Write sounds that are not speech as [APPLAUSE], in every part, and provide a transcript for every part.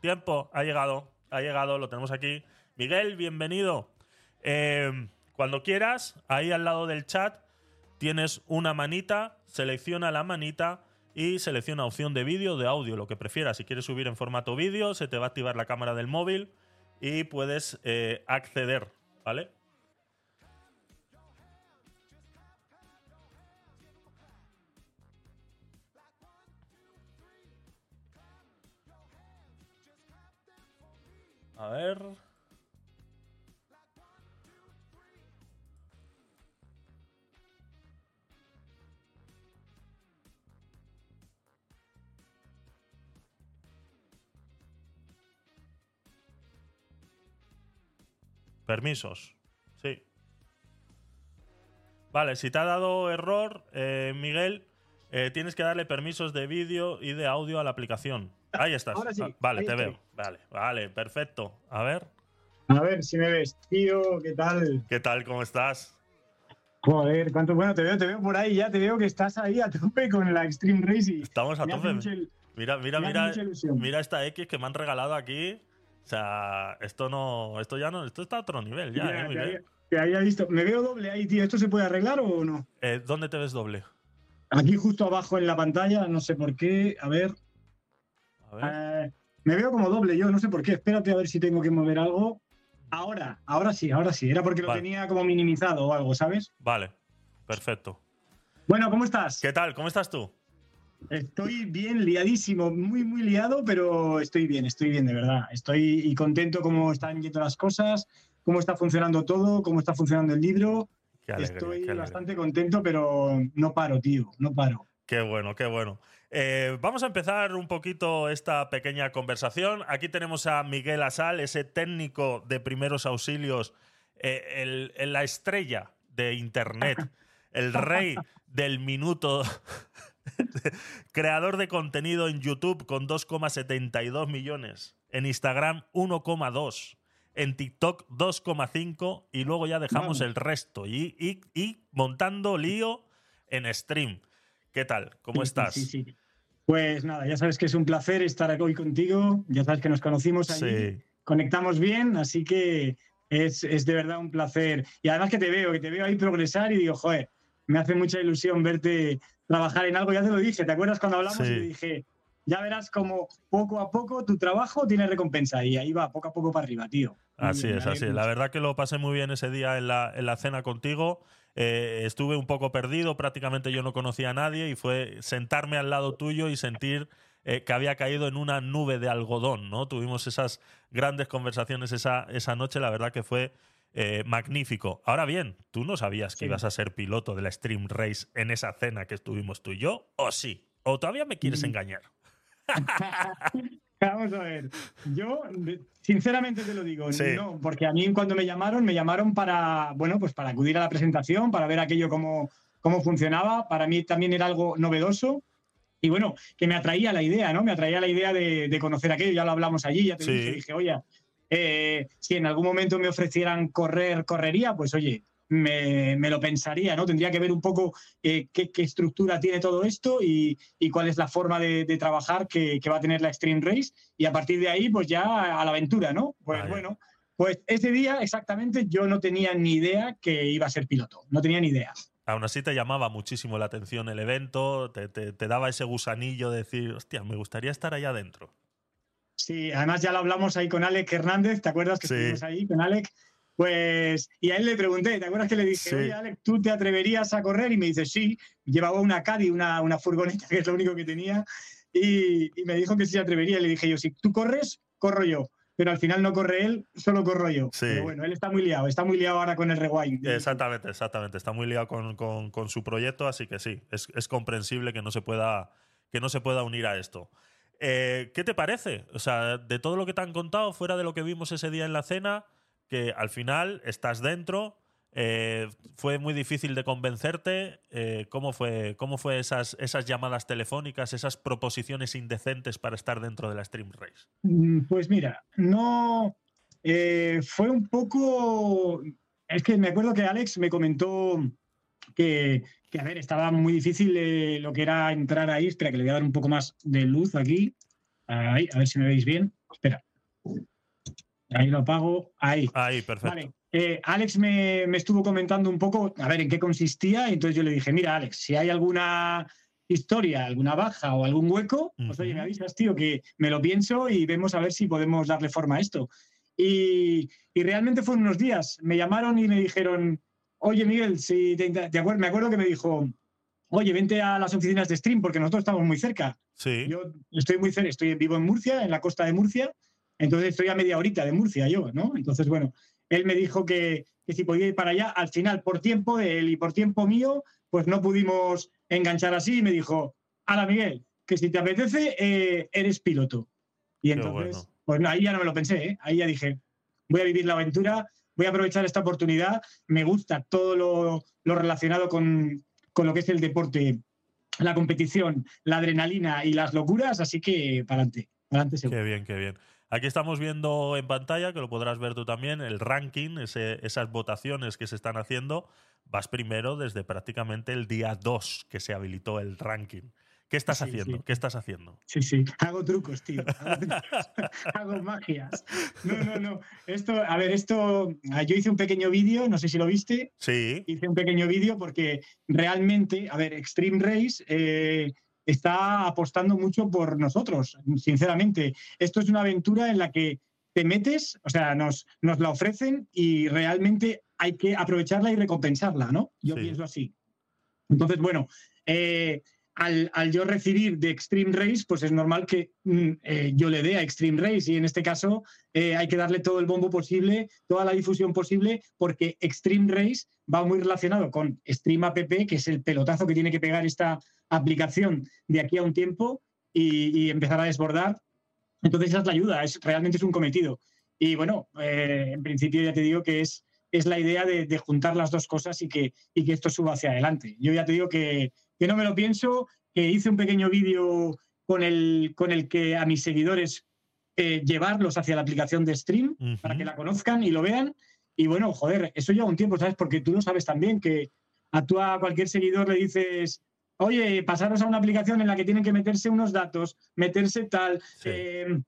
tiempo, ha llegado, ha llegado, lo tenemos aquí. Miguel, bienvenido. Eh, cuando quieras, ahí al lado del chat tienes una manita, selecciona la manita y selecciona opción de vídeo, de audio, lo que prefieras. Si quieres subir en formato vídeo, se te va a activar la cámara del móvil y puedes eh, acceder, ¿vale? A ver. Permisos. Sí. Vale, si te ha dado error, eh, Miguel, eh, tienes que darle permisos de vídeo y de audio a la aplicación. Ahí estás. Ahora sí, Ah, vale, ahí te estoy. veo. Vale, vale, perfecto. A ver, A ver si me ves, tío, ¿qué tal? ¿qué tal? ¿Cómo estás? Joder, cuánto bueno, te veo, te veo por ahí ya, te veo que estás ahí a tope con la Extreme Racing. Estamos a Me tope. Mira, mira, mira, mira esta X que me han regalado aquí. O sea, esto no, esto ya no, esto está a otro nivel ya, Ya, eh, te, Miguel. había, te había visto. Me veo doble ahí, tío. ¿Esto se puede arreglar o no? Eh, ¿Dónde te ves doble? Aquí justo abajo en la pantalla, no sé por qué. A ver. Eh, me veo como doble yo, no sé por qué. Espérate a ver si tengo que mover algo. Ahora, ahora sí, ahora sí. Era porque lo Vale. tenía como minimizado o algo, ¿sabes? Vale, perfecto. Bueno, ¿cómo estás? ¿Qué tal? ¿Cómo estás tú? Estoy bien, liadísimo, muy, muy liado, pero estoy bien, estoy bien, de verdad. Estoy y contento cómo están yendo las cosas, cómo está funcionando todo, cómo está funcionando el libro. Alegría, estoy bastante contento, pero no paro, tío, no paro. Qué bueno, qué bueno. Eh, vamos a empezar un poquito esta pequeña conversación. Aquí tenemos a Miguel Asal, ese técnico de primeros auxilios, eh, el- el- la estrella de Internet, el rey [LAUGHS] del minuto, [LAUGHS] creador de contenido en YouTube con 2,72 millones, en Instagram 1,2, en TikTok 2,5 y luego ya dejamos el resto y, y- y montando lío en stream. ¿Qué tal? ¿Cómo Sí, estás? Sí, sí. Pues nada, ya sabes que es un placer estar hoy contigo, ya sabes que nos conocimos ahí, Sí. conectamos bien, así que es, es de verdad un placer. Y además que te veo, que te veo ahí progresar y digo, joder, me hace mucha ilusión verte trabajar en algo, ya te lo dije, ¿te acuerdas cuando hablamos? Sí. Y dije, ya verás como poco a poco tu trabajo tiene recompensa y ahí va, poco a poco para arriba, tío. Así es, así es. La verdad que lo pasé muy bien ese día en la, en la cena contigo. Eh, estuve un poco perdido, prácticamente yo no conocía a nadie y fue sentarme al lado tuyo y sentir eh, que había caído en una nube de algodón, ¿no? Tuvimos esas grandes conversaciones esa, esa noche, la verdad que fue eh, magnífico. Ahora bien, ¿tú no sabías que Sí. ibas a ser piloto de la Stream Race en esa cena que estuvimos tú y yo? ¿O sí? ¿O todavía me quieres Mm. engañar? [LAUGHS] Vamos a ver, yo sinceramente te lo digo, Sí. no, porque a mí cuando me llamaron, me llamaron para, bueno, pues para acudir a la presentación, para ver aquello cómo, cómo funcionaba, para mí también era algo novedoso y bueno, que me atraía la idea, ¿no? Me atraía la idea de, de conocer aquello, ya lo hablamos allí, ya te Sí. dije, oye, eh, si en algún momento me ofrecieran correr, correría, pues oye, me, me lo pensaría, ¿no? Tendría que ver un poco eh, qué, qué estructura tiene todo esto y, y cuál es la forma de, de trabajar que, que va a tener la Extreme Race y a partir de ahí, pues ya a la aventura, ¿no? Pues bueno, pues ese día exactamente yo no tenía ni idea que iba a ser piloto, no tenía ni idea. Aún así te llamaba muchísimo la atención el evento, te, te- te daba ese gusanillo de decir, hostia, me gustaría estar allá adentro. Sí, además ya lo hablamos ahí con Alec Hernández, ¿te acuerdas que Sí. estuvimos ahí con Alec? Pues, y a él le pregunté, ¿te acuerdas que le dije, Sí. oye, Alec, ¿tú te atreverías a correr? Y me dice, sí, llevaba una Caddy, una, una furgoneta, [LAUGHS] que es lo único que tenía, y, y me dijo que sí se atrevería. Y le dije yo, si tú corres, corro yo. Pero al final no corre él, solo corro yo. Sí. Pero bueno, él está muy liado, está muy liado ahora con el rewind. Exactamente, exactamente. Está muy liado con, con- con su proyecto, así que sí, es, es comprensible que no se pueda, que no se pueda unir a esto. Eh, ¿Qué te parece? O sea, de todo lo que te han contado, fuera de lo que vimos ese día en la cena, que al final estás dentro, eh, fue muy difícil de convencerte. eh, ¿Cómo fue, cómo fue esas, esas llamadas telefónicas, esas proposiciones indecentes para estar dentro de la Stream Race? Mm, Pues mira, no. eh, fue un poco. Es que me acuerdo que Alex me comentó que, que, a ver, estaba muy difícil lo que era entrar ahí. Espera, que le voy a dar un poco más de luz aquí. Ahí, a ver si me veis bien. Espera. Ahí lo apago, ahí. Ahí, perfecto. Vale. Eh, Alex me, me estuvo comentando un poco, a ver, en qué consistía, y entonces yo le dije, mira, Alex, si hay alguna historia, alguna baja o algún hueco, pues oye, me avisas, tío, que me lo pienso y vemos a ver si podemos darle forma a esto. Y, y realmente fueron unos días. Me llamaron y me dijeron, oye, Miguel, si te, te acuer- me acuerdo que me dijo, oye, vente a las oficinas de Stream porque nosotros estamos muy cerca. Sí. Yo estoy muy cerca, estoy vivo en Murcia, en la costa de Murcia, entonces estoy a media horita de Murcia yo, ¿no? Entonces, bueno, él me dijo que, que si podía ir para allá, al final, por tiempo de él y por tiempo mío, pues no pudimos enganchar así y me dijo, Ala Miguel, que si te apetece, eh, eres piloto. Y entonces, bueno. pues no, ahí ya no me lo pensé, ¿eh? ahí ya dije, voy a vivir la aventura, voy a aprovechar esta oportunidad, me gusta todo lo, lo relacionado con, con lo que es el deporte, la competición, la adrenalina y las locuras, así que para adelante, para adelante seguro. Qué bien, qué bien. Aquí estamos viendo en pantalla, que lo podrás ver tú también, el ranking, ese- esas votaciones que se están haciendo. Vas primero desde prácticamente el día 2 que se habilitó el ranking. ¿Qué estás Sí, haciendo? sí. ¿Qué estás haciendo? Sí, sí, hago trucos, tío. Hago, trucos, [LAUGHS] hago magias. No, no, no. Esto, a ver, esto, ah, yo hice un pequeño vídeo, no sé si lo viste, Sí, hice un pequeño vídeo porque realmente, a ver, Extreme Race eh, está apostando mucho por nosotros, sinceramente. Esto es una aventura en la que te metes, o sea, nos, nos la ofrecen y realmente hay que aprovecharla y recompensarla, ¿no? Yo Sí. pienso así. Entonces, bueno, eh, al, yo recibir de Extreme Race, pues es normal que mm, eh, yo le dé a Extreme Race y en este caso eh, hay que darle todo el bombo posible, toda la difusión posible, porque Extreme Race va muy relacionado con Stream App, que es el pelotazo que tiene que pegar esta aplicación de aquí a un tiempo y, y empezar a desbordar. Entonces esa es la ayuda, es, realmente es un cometido. Y bueno, eh, en principio ya te digo que es, es la idea de, de juntar las dos cosas y que, y que esto suba hacia adelante. Yo ya te digo que, que no me lo pienso, que hice un pequeño vídeo con el, con el que a mis seguidores eh, llevarlos hacia la aplicación de Stream para que la conozcan y lo vean. Y bueno, joder, eso lleva un tiempo, ¿sabes? Porque tú lo sabes también, que a tú a cualquier seguidor le dices, oye, pasaros a una aplicación en la que tienen que meterse unos datos, meterse tal, Sí. eh,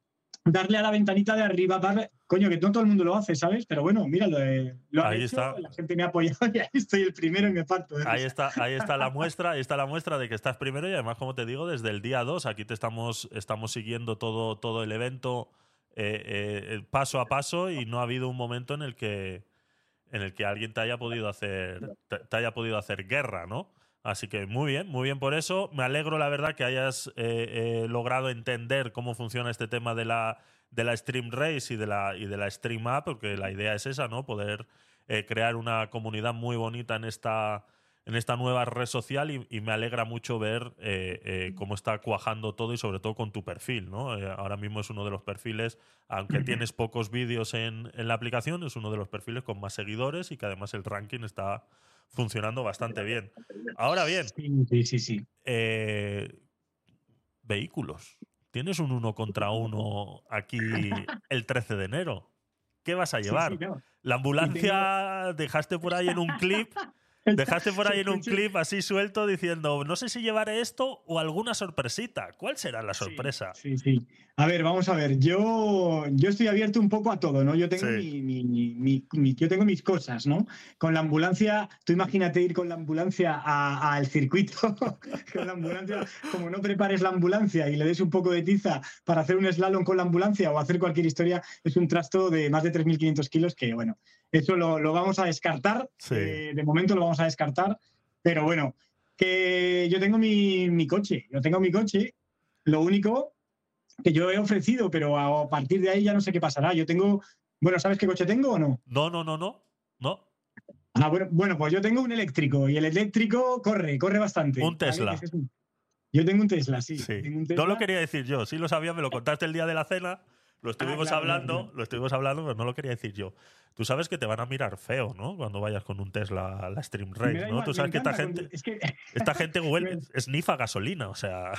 darle a la ventanita de arriba, darle... Coño, que no todo el mundo lo hace, ¿sabes? Pero bueno, mira, lo, he- lo Ahí hecho, está. la gente me ha apoyado [LAUGHS] y ahí estoy el primero y me parto. Ahí está, ahí está la [LAUGHS] muestra, ahí está la muestra de que estás primero y además, como te digo, desde el día 2, aquí te estamos, estamos siguiendo todo, todo el evento eh, eh, paso a paso y no ha habido un momento en el que en el que alguien te haya podido hacer te, te haya podido hacer guerra, ¿no? Así que muy bien, muy bien por eso. Me alegro, la verdad, que hayas eh, eh, logrado entender cómo funciona este tema de la, de la Stream Race y de la, y de la Stream App, porque la idea es esa, ¿no? Poder eh, crear una comunidad muy bonita en esta, en esta nueva red social y, y me alegra mucho ver eh, cómo está cuajando todo y sobre todo con tu perfil, ¿no? Ahora mismo es uno de los perfiles, aunque tienes pocos vídeos en, en la aplicación, es uno de los perfiles con más seguidores y que además el ranking está funcionando bastante bien. Ahora bien, Sí, sí, sí, eh, vehículos. Tienes un uno contra uno aquí el 13 de enero. ¿Qué vas a llevar? sí, no. La ambulancia dejaste por ahí en un clip, [LAUGHS] dejaste por ahí en un clip así suelto diciendo, no sé si llevaré esto o alguna sorpresita. ¿Cuál será la Sí, sorpresa? Sí, sí. A ver, vamos a ver. Yo, yo estoy abierto un poco a todo, ¿no? Yo tengo, Sí. mi, mi- yo tengo mis cosas, ¿no? Con la ambulancia, tú imagínate ir con la ambulancia a- al circuito, [LAUGHS] con la ambulancia, como no prepares la ambulancia y le des un poco de tiza para hacer un slalom con la ambulancia o hacer cualquier historia, es un trasto de más de 3.500 kilos que, bueno, eso lo, lo vamos a descartar. Sí. eh, de momento lo vamos a descartar, pero bueno, que yo tengo mi, mi coche, yo tengo mi coche, lo único que yo he ofrecido, pero a partir de ahí ya no sé qué pasará. Yo tengo, bueno, ¿sabes qué coche tengo o no? No, no, no, no. No. Ah, bueno, bueno, pues yo tengo un eléctrico y el eléctrico corre, corre bastante. Un Tesla. Yo tengo un Tesla, sí. Sí. tengo un No Tesla. lo quería decir yo, sí lo sabía, me lo contaste el día de la cena, lo estuvimos Ah, claro, hablando, claro, lo estuvimos hablando, pero no lo quería decir yo. Tú sabes que te van a mirar feo, ¿no? Cuando vayas con un Tesla a la Stream Race, ¿no? igual, Tú sabes que esta gente, Es que, [LAUGHS] esta gente huele, esnifa gasolina, o sea.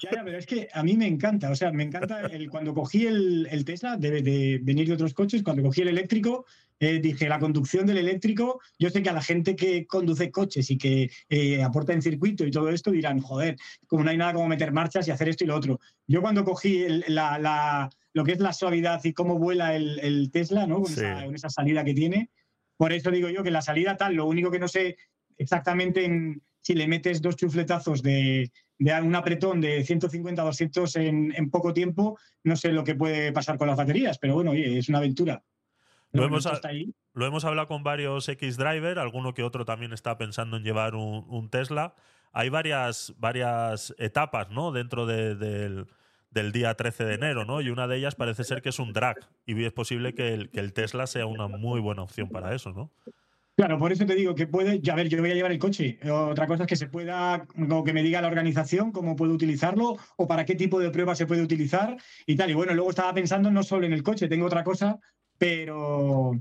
ya, ya, pero es que a mí me encanta, o sea, me encanta el, cuando cogí el, el Tesla, debe de venir de otros coches, cuando cogí el eléctrico, eh, dije, la conducción del eléctrico, yo sé que a la gente que conduce coches y que eh, aporta en circuito y todo esto dirán, joder, como no hay nada como meter marchas y hacer esto y lo otro. Yo cuando cogí la, lo que es la suavidad y cómo vuela el, Tesla, ¿no? Con, esa, salida que tiene, por eso digo yo que la salida tal, lo único que no sé exactamente en, si le metes dos chufletazos de, de un apretón de 150 a 200 en, en, poco tiempo, no sé lo que puede pasar con las baterías, pero bueno, oye, es una aventura. Lo hemos, lo hemos, hablado con varios X-Driver, alguno que otro también está pensando en llevar un, Tesla. Hay varias, varias etapas ¿no? dentro del, día 13 de enero, ¿no? Y una de ellas parece ser que es un drag. Y es posible que el, que el Tesla sea una muy buena opción para eso, ¿no? Claro, por eso te digo que puede, ya ver, yo voy a llevar el coche. Otra cosa es que se pueda, o que me diga la organización cómo puedo utilizarlo o para qué tipo de prueba se puede utilizar y tal. Y bueno, luego estaba pensando no solo en el coche, tengo otra cosa pero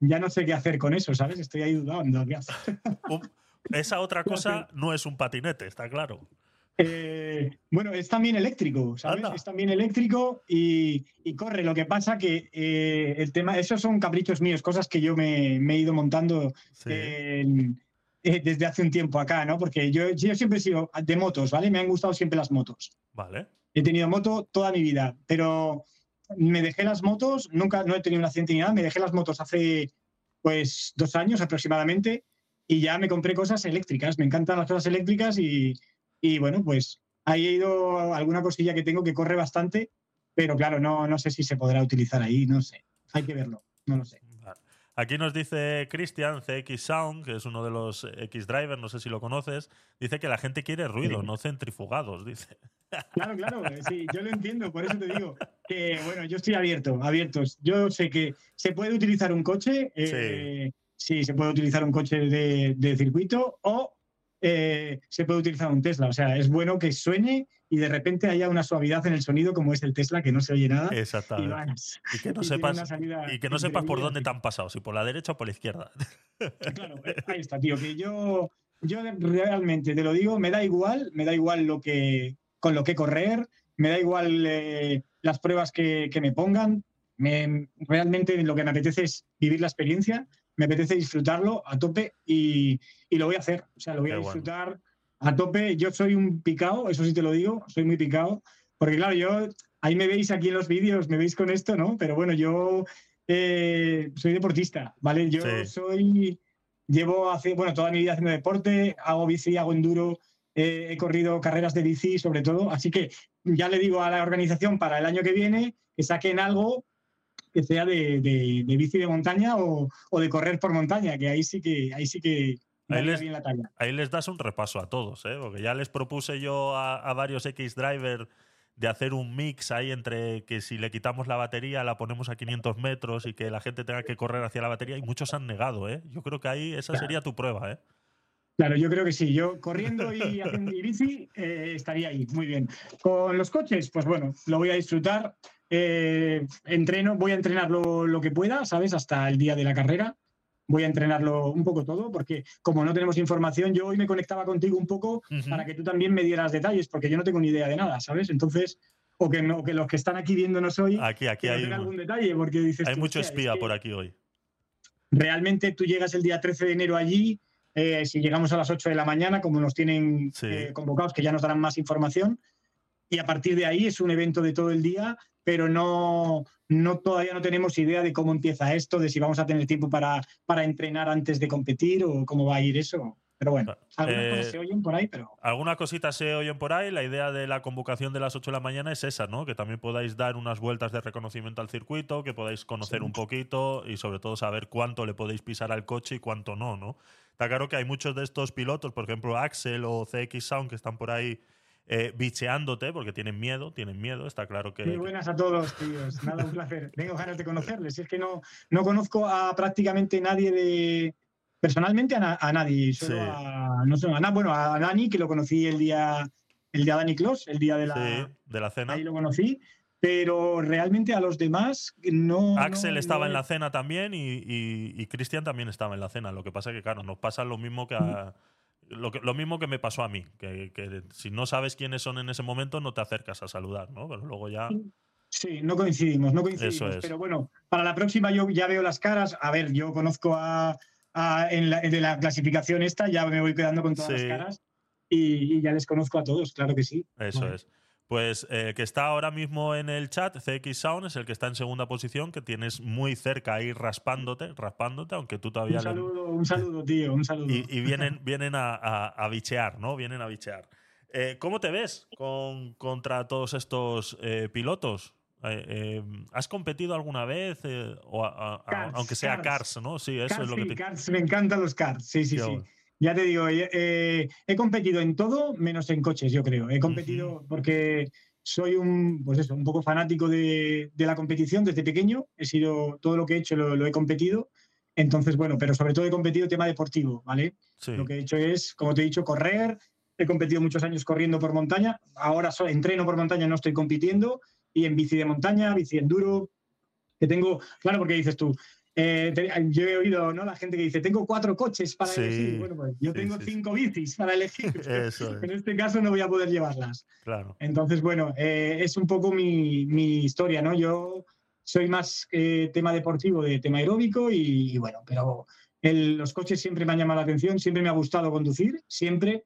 ya no sé qué hacer con eso, ¿sabes? Estoy ahí dudando. [LAUGHS] Esa otra cosa no es un patinete, está claro. Eh, bueno, es también eléctrico, ¿sabes? Es también eléctrico y, corre. Lo que pasa que eh, el tema, esos son caprichos míos, cosas que yo me, he ido montando eh, desde hace un tiempo acá, ¿no? Porque yo, yo siempre he sido de motos, ¿vale? Me han gustado siempre las motos. Vale. He tenido moto toda mi vida, pero me dejé las motos, nunca, no he tenido un accidente ni nada, me dejé las motos hace pues dos años aproximadamente y ya me compré cosas eléctricas, me encantan las cosas eléctricas y, bueno, pues ahí he ido alguna cosilla que tengo que corre bastante, pero claro, no, no sé si se podrá utilizar ahí, no sé, hay que verlo, no lo sé. Aquí nos dice Christian CX Sound, que es uno de los X Drivers, no sé si lo conoces, dice que la gente quiere ruido, no centrifugados, dice. Claro, claro, eh, sí, yo lo entiendo, por eso te digo que, bueno, yo estoy abierto, abiertos. Yo sé que se puede utilizar un coche, eh, sí. se puede utilizar un coche de, circuito o eh, se puede utilizar un Tesla. O sea, es bueno que suene y de repente haya una suavidad en el sonido como es el Tesla, que no se oye nada. Exactamente. Y, que no [LAUGHS] sepas, y que no sepas por dónde te han pasado, si por la derecha o por la izquierda. Claro, ahí está, tío, que yo, [LAUGHS] yo realmente te lo digo, me da igual, me da igual lo que, con lo que correr, me da igual eh, las pruebas que, me pongan, me, realmente lo que me apetece es vivir la experiencia, me apetece disfrutarlo a tope y, lo voy a hacer, o sea, lo voy a disfrutar a tope. Yo soy un picado, eso sí te lo digo, soy muy picado, porque claro, yo, ahí me veis aquí en los vídeos, me veis con esto, ¿no? Pero bueno, yo eh, soy deportista, ¿vale? Yo soy, llevo hace, bueno, toda mi vida haciendo deporte, hago bici, hago enduro, eh, he corrido carreras de bici sobre todo, así que ya le digo a la organización para el año que viene que saquen algo que sea de, bici de montaña o, de correr por montaña, que ahí sí que ahí sí que Ahí les, ahí das un repaso a todos, ¿eh? porque ya les propuse yo a, varios X-Driver de hacer un mix ahí entre que si le quitamos la batería la ponemos a 500 metros y que la gente tenga que correr hacia la batería y muchos han negado. ¿eh? Yo creo que ahí esa sería tu prueba. ¿eh? Claro, yo creo que sí. Yo corriendo y [LAUGHS] haciendo bici eh, estaría ahí, muy bien. Con los coches, pues bueno, lo voy a disfrutar. Eh, entreno, voy a entrenar lo, que pueda, ¿sabes? Hasta el día de la carrera. Voy a entrenarlo un poco todo, porque como no tenemos información, yo hoy me conectaba contigo un poco para que tú también me dieras detalles, porque yo no tengo ni idea de nada, ¿sabes? Entonces, o que, que los que están aquí viéndonos hoy aquí, aquí hay algún detalle, porque dices. Hay mucho espía por aquí hoy. Realmente tú llegas el día 13 de enero allí eh, si llegamos a las 8 de la mañana, como nos tienen eh, convocados, que ya nos darán más información. Y a partir de ahí es un evento de todo el día, pero no, no todavía no tenemos idea de cómo empieza esto, de si vamos a tener tiempo para, para entrenar antes de competir o cómo va a ir eso. Pero bueno, algunas cosas eh, se oyen por ahí, pero. Algunas cositas se oyen por ahí. La idea de la convocación de las 8 de la mañana es esa, ¿no? Que también podáis dar unas vueltas de reconocimiento al circuito, que podáis conocer un poquito y sobre todo saber cuánto le podéis pisar al coche y cuánto no, ¿no? Está claro que hay muchos de estos pilotos, por ejemplo Axel o CX Sound, que están por ahí eh, bicheándote porque tienen miedo, tienen miedo, está claro que... Muy buenas a todos, tíos. Nada, un placer. Tengo ganas de conocerles. Es que no, no conozco a prácticamente nadie de... Personalmente a, nadie, solo a, no sé, a, bueno, a Dani, que lo conocí el día, el día de Dani Kloss, el día de la, de la cena. Ahí lo conocí pero realmente a los demás no. Axel estaba en la cena también y, Cristian también estaba en la cena. Lo que pasa es que, claro, nos pasa lo mismo que, lo, mismo que me pasó a mí, que, si no sabes quiénes son en ese momento no te acercas a saludar, ¿no? Pero luego ya. Sí, no coincidimos, no coincidimos. Eso es. Pero bueno, para la próxima yo ya veo las caras. A ver, yo conozco a, a- en la, de la clasificación esta, ya me voy quedando con todas Sí. las caras y, y ya les conozco a todos, claro que sí. Eso es. Pues eh, que está ahora mismo en el chat, CX Sound es el que está en segunda posición, que tienes muy cerca ahí raspándote, raspándote, aunque tú todavía... Un le- saludo, un saludo, tío, un saludo. y, y vienen, [LAUGHS] vienen a, a, a bichear, ¿no? Vienen a bichear. Eh, ¿Cómo te ves con, contra todos estos eh, pilotos? Eh, ¿Has competido alguna vez? eh, o a- aunque sea. Cars, ¿no? Sí, eso es lo que te... karts, me encantan los karts, sí, sí, sí. Ya te digo, eh, eh, he competido en todo menos en coches, yo creo. He competido porque soy un, pues eso, un poco fanático de, de la competición desde pequeño. He sido, todo lo que he hecho lo, lo he competido. Entonces, bueno, pero sobre todo he competido tema deportivo, ¿vale? Sí. Lo que he hecho es, como te he dicho, correr. He competido muchos años corriendo por montaña. Ahora entreno por montaña, no estoy compitiendo. Y en bici de montaña, bici enduro. Que tengo, claro, porque dices tú, eh, te- yo he oído ¿no? la gente que dice, tengo cuatro coches para Sí, elegir. Bueno, pues yo sí, tengo sí, sí. cinco bicis para elegir. [LAUGHS] Eso es, en este caso no voy a poder llevarlas. claro. Entonces, bueno, eh, es un poco mi, mi historia, ¿no? Yo soy más eh, tema deportivo de tema aeróbico y, y bueno, pero el- los coches siempre me han llamado la atención, siempre me ha gustado conducir, siempre.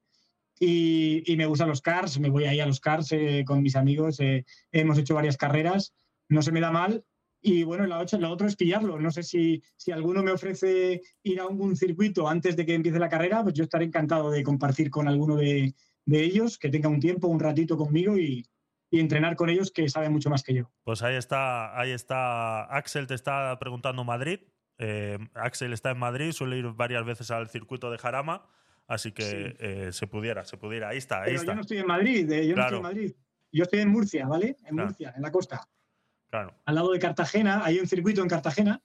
Y, y me gustan los cars, me voy ahí a los cars eh, con mis amigos, eh, hemos hecho varias carreras, no se me da mal. Y bueno, la, otra- la es pillarlo. No sé si, si alguno me ofrece ir a algún circuito antes de que empiece la carrera, pues yo estaré encantado de compartir con alguno de, de ellos, que tenga un tiempo, un ratito conmigo y, y entrenar con ellos que saben mucho más que yo. Pues ahí está, ahí está. Axel te está preguntando Madrid. Eh, Axel está en Madrid, suele ir varias veces al circuito de Jarama, así que Sí. eh, se pudiera, se pudiera. Ahí está, ahí Pero está. yo no estoy en Madrid, eh, yo no estoy en Madrid. Yo estoy en Murcia, ¿vale? En Claro. Murcia, en la costa. Claro. Al lado de Cartagena, hay un circuito en Cartagena,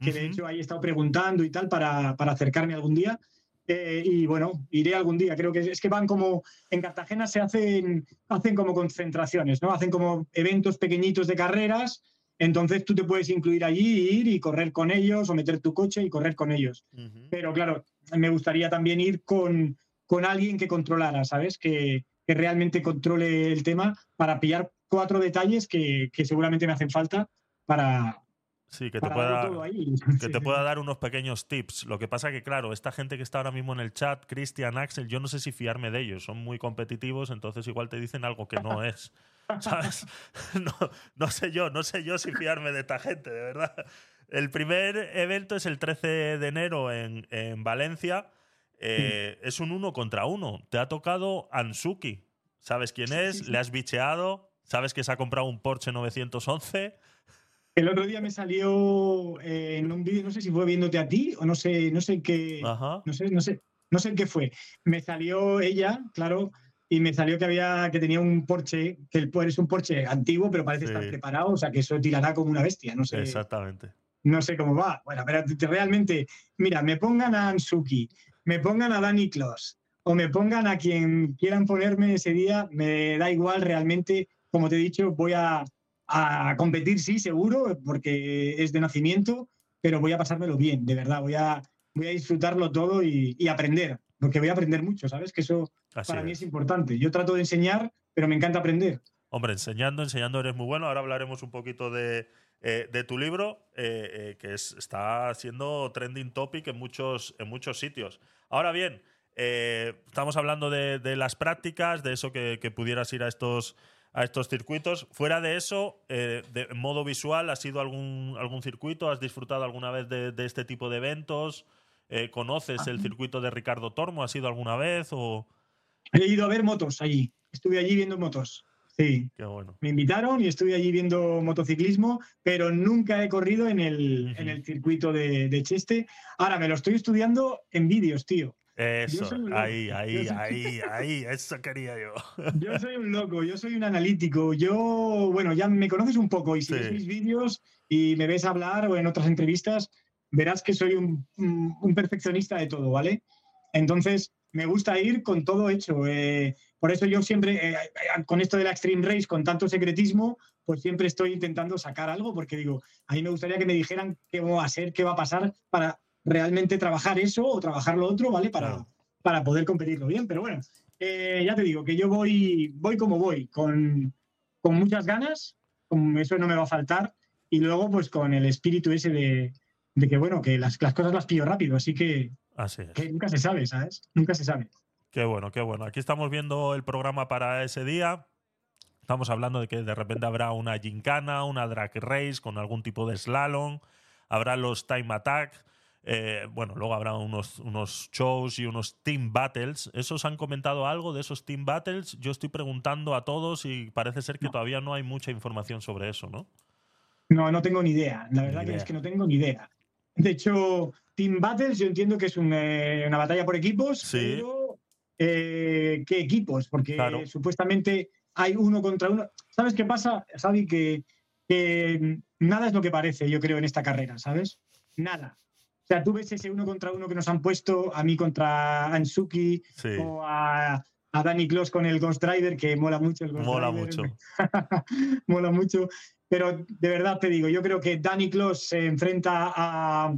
que de hecho ahí he estado preguntando y tal para, para acercarme algún día. Eh, y bueno, iré algún día. Creo que es, que van como. En Cartagena se hacen, hacen como concentraciones, ¿no? Hacen como eventos pequeñitos de carreras. Entonces tú te puedes incluir allí, ir y correr con ellos, o meter tu coche y correr con ellos. Pero claro, me gustaría también ir con, con alguien que controlara, ¿sabes? Que, que realmente controle el tema para pillar cuatro detalles que, que seguramente me hacen falta para, Sí, que te pueda. [LAUGHS] que te pueda dar unos pequeños tips. Lo que pasa que, claro, esta gente que está ahora mismo en el chat, Cristian, Axel, yo no sé si fiarme de ellos. Son muy competitivos, entonces igual te dicen algo que no es. [LAUGHS] ¿Sabes? [LAUGHS] No, no sé yo, no sé yo si fiarme de esta gente, de verdad. El primer evento es el 13 de enero en, en Valencia. Eh, Es un uno contra uno. Te ha tocado Ansuki. ¿Sabes quién Sí, es? sí, sí. Le has bicheado. ¿Sabes que se ha comprado un Porsche 911? El otro día me salió eh, en un vídeo, no sé si fue viéndote a ti o no sé, no sé qué, Ajá. no sé, no sé, no sé qué fue. Me salió ella, claro, y me salió que había, que tenía un Porsche, que el es un Porsche antiguo, pero parece Sí. estar preparado, o sea que eso tirará como una bestia, no sé. Exactamente. no sé cómo va. Bueno, pero te- realmente, mira, me pongan a Ansuki, me pongan a Dani Kloss o me pongan a quien quieran ponerme ese día, me da igual realmente. Como te he dicho, voy a, a competir, sí, seguro, porque es de nacimiento, pero voy a pasármelo bien, de verdad. Voy a, voy a disfrutarlo todo y, y aprender, porque voy a aprender mucho, ¿sabes? Que eso Así para mí es. importante. Yo trato de enseñar, pero me encanta aprender. Hombre, enseñando, enseñando eres muy bueno. Ahora hablaremos un poquito de, eh, de tu libro, eh, eh, que es- está siendo trending topic en muchos, en muchos sitios. Ahora bien, estamos hablando de, de las prácticas, de eso que, que pudieras ir a estos, a estos circuitos. Fuera de eso, eh, de en modo visual, ¿has ido a algún, algún circuito? ¿Has disfrutado alguna vez de, de este tipo de eventos? Eh, ¿Conoces el Ajá. circuito de Ricardo Tormo? ¿Has ido alguna vez? O... He ido a ver motos allí, estuve allí viendo motos. Sí. Qué bueno. Me invitaron y estuve allí viendo motociclismo, pero nunca he corrido en el, en el circuito de, de Cheste. Ahora me lo estoy estudiando en vídeos, tío. Eso, un ahí, ahí, soy- ahí, ahí, eso quería yo. [LAUGHS] Yo soy un loco, yo soy un analítico. Yo, bueno, ya me conoces un poco y si Sí. ves mis vídeos y me ves hablar o en otras entrevistas, verás que soy un, un- un perfeccionista de todo, ¿vale? Entonces, me gusta ir con todo hecho. eh, por eso yo siempre, eh, con esto de la Extreme Race, con tanto secretismo, pues siempre estoy intentando sacar algo porque digo, a mí me gustaría que me dijeran qué va a ser, qué va a pasar para realmente trabajar eso o trabajar lo otro, ¿vale? Para, para poder competirlo bien. Pero bueno, eh, ya te digo que yo voy, voy como voy, con, con muchas ganas eso no me va a faltar. Y luego, pues con el espíritu ese de, que, bueno, que las, cosas las pillo rápido, así que, así que nunca se sabe, ¿sabes? Nunca se sabe. Qué bueno, qué bueno. Aquí estamos viendo el programa para ese día. Estamos hablando de que de repente habrá una gincana, una drag race con algún tipo de slalom, habrá los time attack, eh, bueno, luego habrá unos, unos shows y unos team battles. ¿Esos han comentado algo de esos team battles? Yo estoy preguntando a todos y parece ser que todavía no hay mucha información sobre eso, ¿no? No, no tengo ni idea. La verdad que es que no tengo ni idea. De hecho, Team Battles yo entiendo que es eh, una batalla por equipos, pero eh, ¿qué equipos? Porque supuestamente hay uno contra uno. ¿Sabes qué pasa, Javi? Que, nada es lo que parece, yo creo, en esta carrera, ¿sabes? Nada. O sea, tú ves ese uno contra uno que nos han puesto, a mí contra Ansuki o a, a Danny Kloss con el Ghost Rider, que mola mucho el Ghost mola Mucho. [LAUGHS] mola mucho. Pero de verdad te digo, yo creo que Danny Kloss se enfrenta a,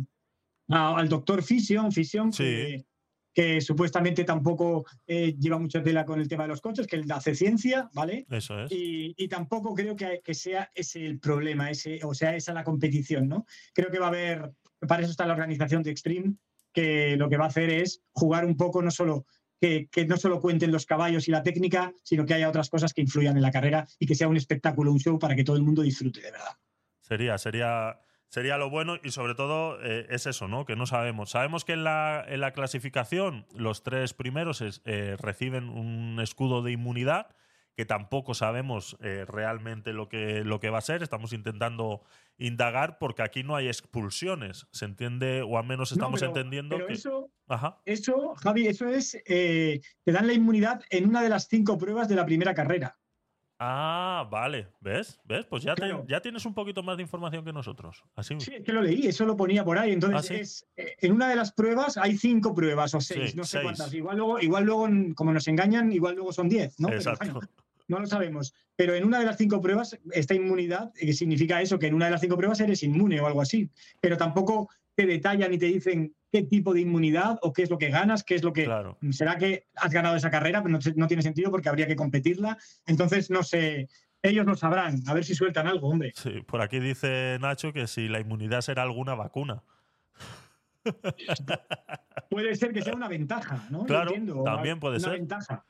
al doctor Fission, Fission que, que supuestamente tampoco eh, lleva mucha tela con el tema de los coches, que él hace ciencia, ¿vale? Eso es. Y, tampoco creo que, sea ese el problema, ese, o sea, esa la competición, ¿no? Creo que va a haber, para eso está la organización de Extreme, que lo que va a hacer es jugar un poco, no solo que, no solo cuenten los caballos y la técnica, sino que haya otras cosas que influyan en la carrera y que sea un espectáculo, un show para que todo el mundo disfrute de verdad. Sería, sería sería lo bueno y sobre todo eh, es eso, ¿no? Que no sabemos. Sabemos que en la, en la clasificación los tres primeros eh, reciben un escudo de inmunidad que tampoco sabemos eh, realmente lo que, lo que va a ser. Estamos intentando indagar porque aquí no hay expulsiones. ¿Se entiende? O al menos estamos entendiendo que. Eso, eso, Javi, eso es. te dan la inmunidad en una de las cinco pruebas de la primera carrera. Ah, vale. ¿Ves? ¿Ves? Pues ya, ya tienes un poquito más de información que nosotros. Así. Sí, es que lo leí, eso lo ponía por ahí. Entonces, ¿Ah, eh, en una de las pruebas hay cinco pruebas o seis, no sé cuántas. Igual luego, igual luego, como nos engañan, igual luego son diez, ¿no? Exacto. No lo sabemos. Pero en una de las cinco pruebas, esta inmunidad, eh, que significa eso, que en una de las cinco pruebas eres inmune o algo así. Pero tampoco te detallan y te dicen qué tipo de inmunidad o qué es lo que ganas, qué es lo que... ¿Será que has ganado esa carrera? Pero no, tiene sentido porque habría que competirla. Entonces, no sé, ellos lo sabrán. A ver si sueltan algo, hombre. Sí, por aquí dice Nacho que si la inmunidad será alguna vacuna. [LAUGHS] puede ser que sea una ventaja, ¿no? Claro, también puede una ser. Ventaja.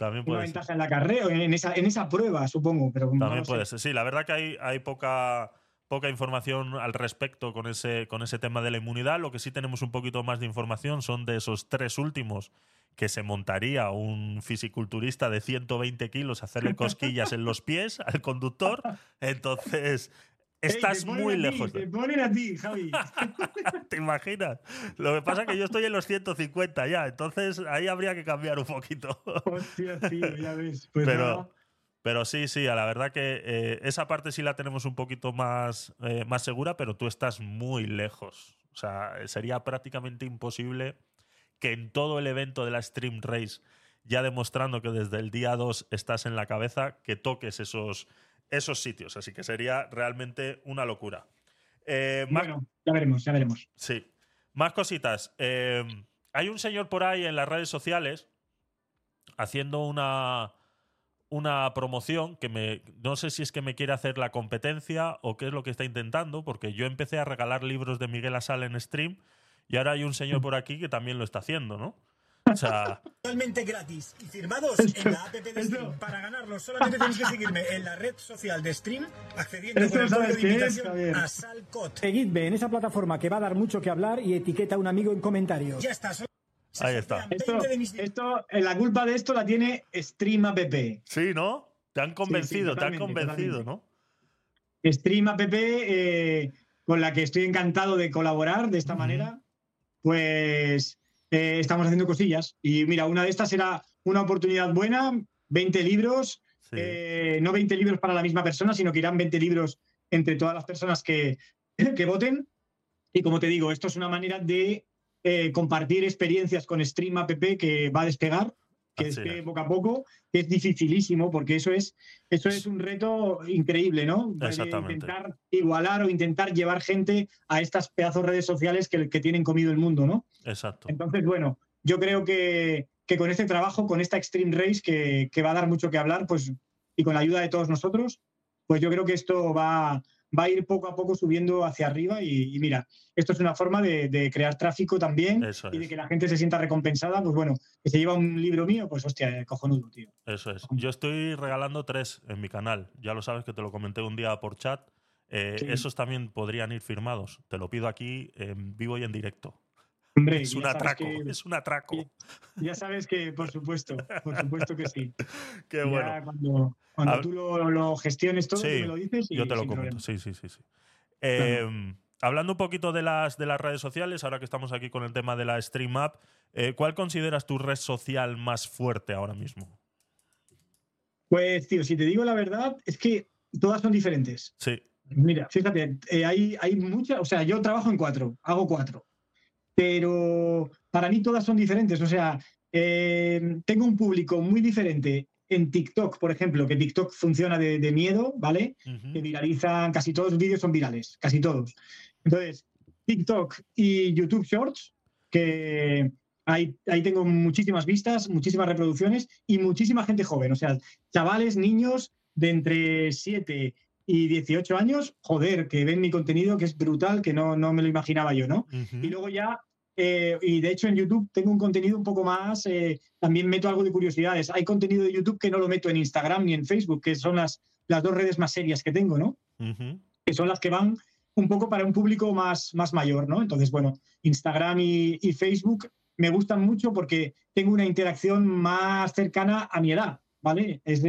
También puede una ventaja en la carrera, en esa, en esa prueba, supongo. Pero también puede ser. Sí, la verdad que hay, hay poca poca información al respecto con ese, con ese tema de la inmunidad. Lo que sí tenemos un poquito más de información son de esos tres últimos que se montaría un fisiculturista de 120 kilos a hacerle cosquillas en los pies al conductor. [LAUGHS] Entonces, estás muy lejos. te ponen a ti, Javi. [LAUGHS] ¿Te imaginas? Lo que pasa es que yo estoy en los 150 ya, entonces ahí habría que cambiar un poquito. Hostia, tío, ya ves. Pues Pero, pero sí, sí, a la verdad que eh, esa parte sí la tenemos un poquito más, eh, más segura, pero tú estás muy lejos. O sea, sería prácticamente imposible que en todo el evento de la Stream Race, ya demostrando que desde el día 2 estás en la cabeza, que toques esos, esos sitios. Así que sería realmente una locura. Eh, bueno, ya veremos, ya veremos. Sí. Más cositas. hay un señor por ahí en las redes sociales haciendo una una promoción que me no sé si es que me quiere hacer la competencia o qué es lo que está intentando, porque yo empecé a regalar libros de Miguel Asal en stream y ahora hay un señor por aquí que también lo está haciendo, ¿no? O sea, totalmente gratis y firmados en la app de Stream. Para ganarlos solamente tenéis que seguirme en la red social de Stream accediendo con el código de invitación a Salcot. Seguidme en esa plataforma que va a dar mucho que hablar y etiqueta a un amigo en comentarios. Ya está. Ahí está. Esto, eh, la culpa de esto la tiene Stream App. Sí, ¿no? Te han convencido, te han convencido, ¿no? Stream App, eh, con la que estoy encantado de colaborar de esta manera, pues eh, estamos haciendo cosillas. Y mira, una de estas era una oportunidad buena, 20 libros, no 20 libros para la misma persona, sino que irán 20 libros entre todas las personas que, [LAUGHS] que voten. Y como te digo, esto es una manera de eh, compartir experiencias con Stream App que va a despegar, que despegue poco a poco, que es dificilísimo, porque eso es, eso es un reto increíble, ¿no? Intentar igualar o intentar llevar gente a estas pedazos redes sociales que, que tienen comido el mundo, ¿no? Exacto. Entonces, bueno, yo creo que, que con este trabajo, con esta Extreme Race, que, que, va a dar mucho que hablar, pues, y con la ayuda de todos nosotros, pues yo creo que esto va, va a ir poco a poco subiendo hacia arriba y, mira, esto es una forma de, crear tráfico también y de que la gente se sienta recompensada, pues bueno, que se lleva un libro mío, pues hostia, cojonudo, tío. Eso es. Yo estoy regalando tres en mi canal, ya lo sabes que te lo comenté un día por chat. Eh, esos también podrían ir firmados. Te lo pido aquí en vivo y en directo. Hombre, es un atraco, es un atraco. Ya sabes que, por supuesto, por supuesto que sí. [LAUGHS] Qué bueno. cuando, cuando tú lo, gestiones todo, me lo dices. yo te lo comento, sí, sí, sí. sí. Em, hablando un poquito de las, de las redes sociales, ahora que estamos aquí con el tema de la Stream App, eh, ¿cuál consideras tu red social más fuerte ahora mismo? Pues, tío, si te digo la verdad, es que todas son diferentes. Sí. Mira, fíjate, eh, hay, hay muchas, o sea, yo trabajo en cuatro, hago cuatro pero para mí todas son diferentes. O sea, eh, tengo un público muy diferente en TikTok, por ejemplo, que TikTok funciona de, miedo, ¿vale? Que viralizan, casi todos los vídeos son virales, casi todos. Entonces, TikTok y YouTube Shorts, que ahí, ahí tengo muchísimas vistas, muchísimas reproducciones y muchísima gente joven. O sea, chavales, niños de entre 7 y 18 años, joder, que ven mi contenido, que es brutal, que no, no me lo imaginaba yo, ¿no? Y luego ya eh, y de hecho en YouTube tengo un contenido un poco más, eh, también meto algo de curiosidades. Hay contenido de YouTube que no lo meto en Instagram ni en Facebook, que son las, las dos redes más serias que tengo, ¿no? Que son las que van un poco para un público más, más mayor, ¿no? Entonces, bueno, Instagram y, Facebook me gustan mucho porque tengo una interacción más cercana a mi edad, ¿vale? Es,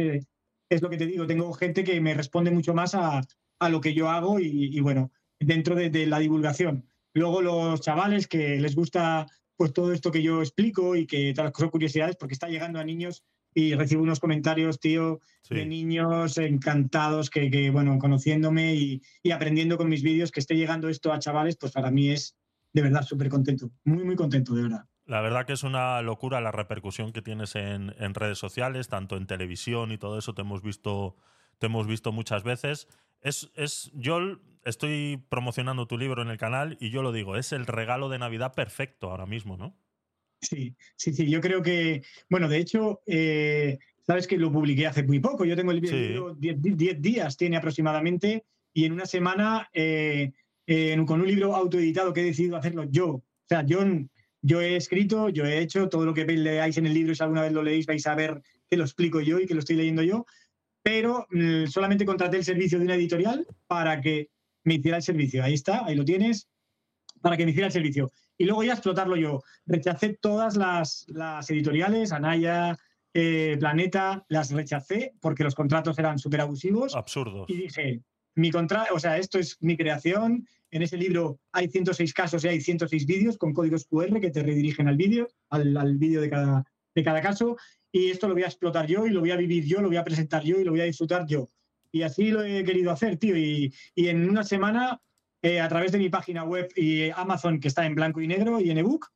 es lo que te digo, tengo gente que me responde mucho más a, a lo que yo hago y, bueno, dentro de la divulgación. Luego los chavales que les gusta pues todo esto que yo explico y que las curiosidades, porque está llegando a niños y recibo unos comentarios, tío, de niños encantados que, bueno, conociéndome y, aprendiendo con mis vídeos, que esté llegando esto a chavales, pues para mí es de verdad súper contento, muy, muy contento, de verdad. La verdad que es una locura la repercusión que tienes en, en redes sociales, tanto en televisión y todo eso, te hemos visto, te hemos visto muchas veces. Es, es, yo estoy promocionando tu libro en el canal y yo lo digo, es el regalo de Navidad perfecto ahora mismo, ¿no? Sí, sí, sí. Yo creo que, bueno, de hecho, eh, sabes que lo publiqué hace muy poco. Yo tengo el libro 10 días, tiene aproximadamente, y en una semana, eh, con un libro autoeditado que he decidido hacerlo yo. O sea, yo, yo he escrito, yo he hecho todo lo que leáis en el libro, si alguna vez lo leéis, vais a ver que lo explico yo y que lo estoy leyendo yo pero mm, solamente contraté el servicio de una editorial para que me hiciera el servicio. Ahí está, ahí lo tienes, para que me hiciera el servicio. Y luego ya explotarlo yo. Rechacé todas las, editoriales, Anaya, eh, Planeta, las rechacé porque los contratos eran súper abusivos. Absurdos. Y dije, mi contrato, o sea, esto es mi creación. En ese libro hay 106 casos y hay 106 vídeos con códigos QR que te redirigen al vídeo, al, al vídeo de cada, de cada caso y esto lo voy a explotar yo y lo voy a vivir yo, lo voy a presentar yo y lo voy a disfrutar yo. Y así lo he querido hacer, tío. Y, en una semana, eh, a través de mi página web y Amazon, que está en blanco y negro y en ebook,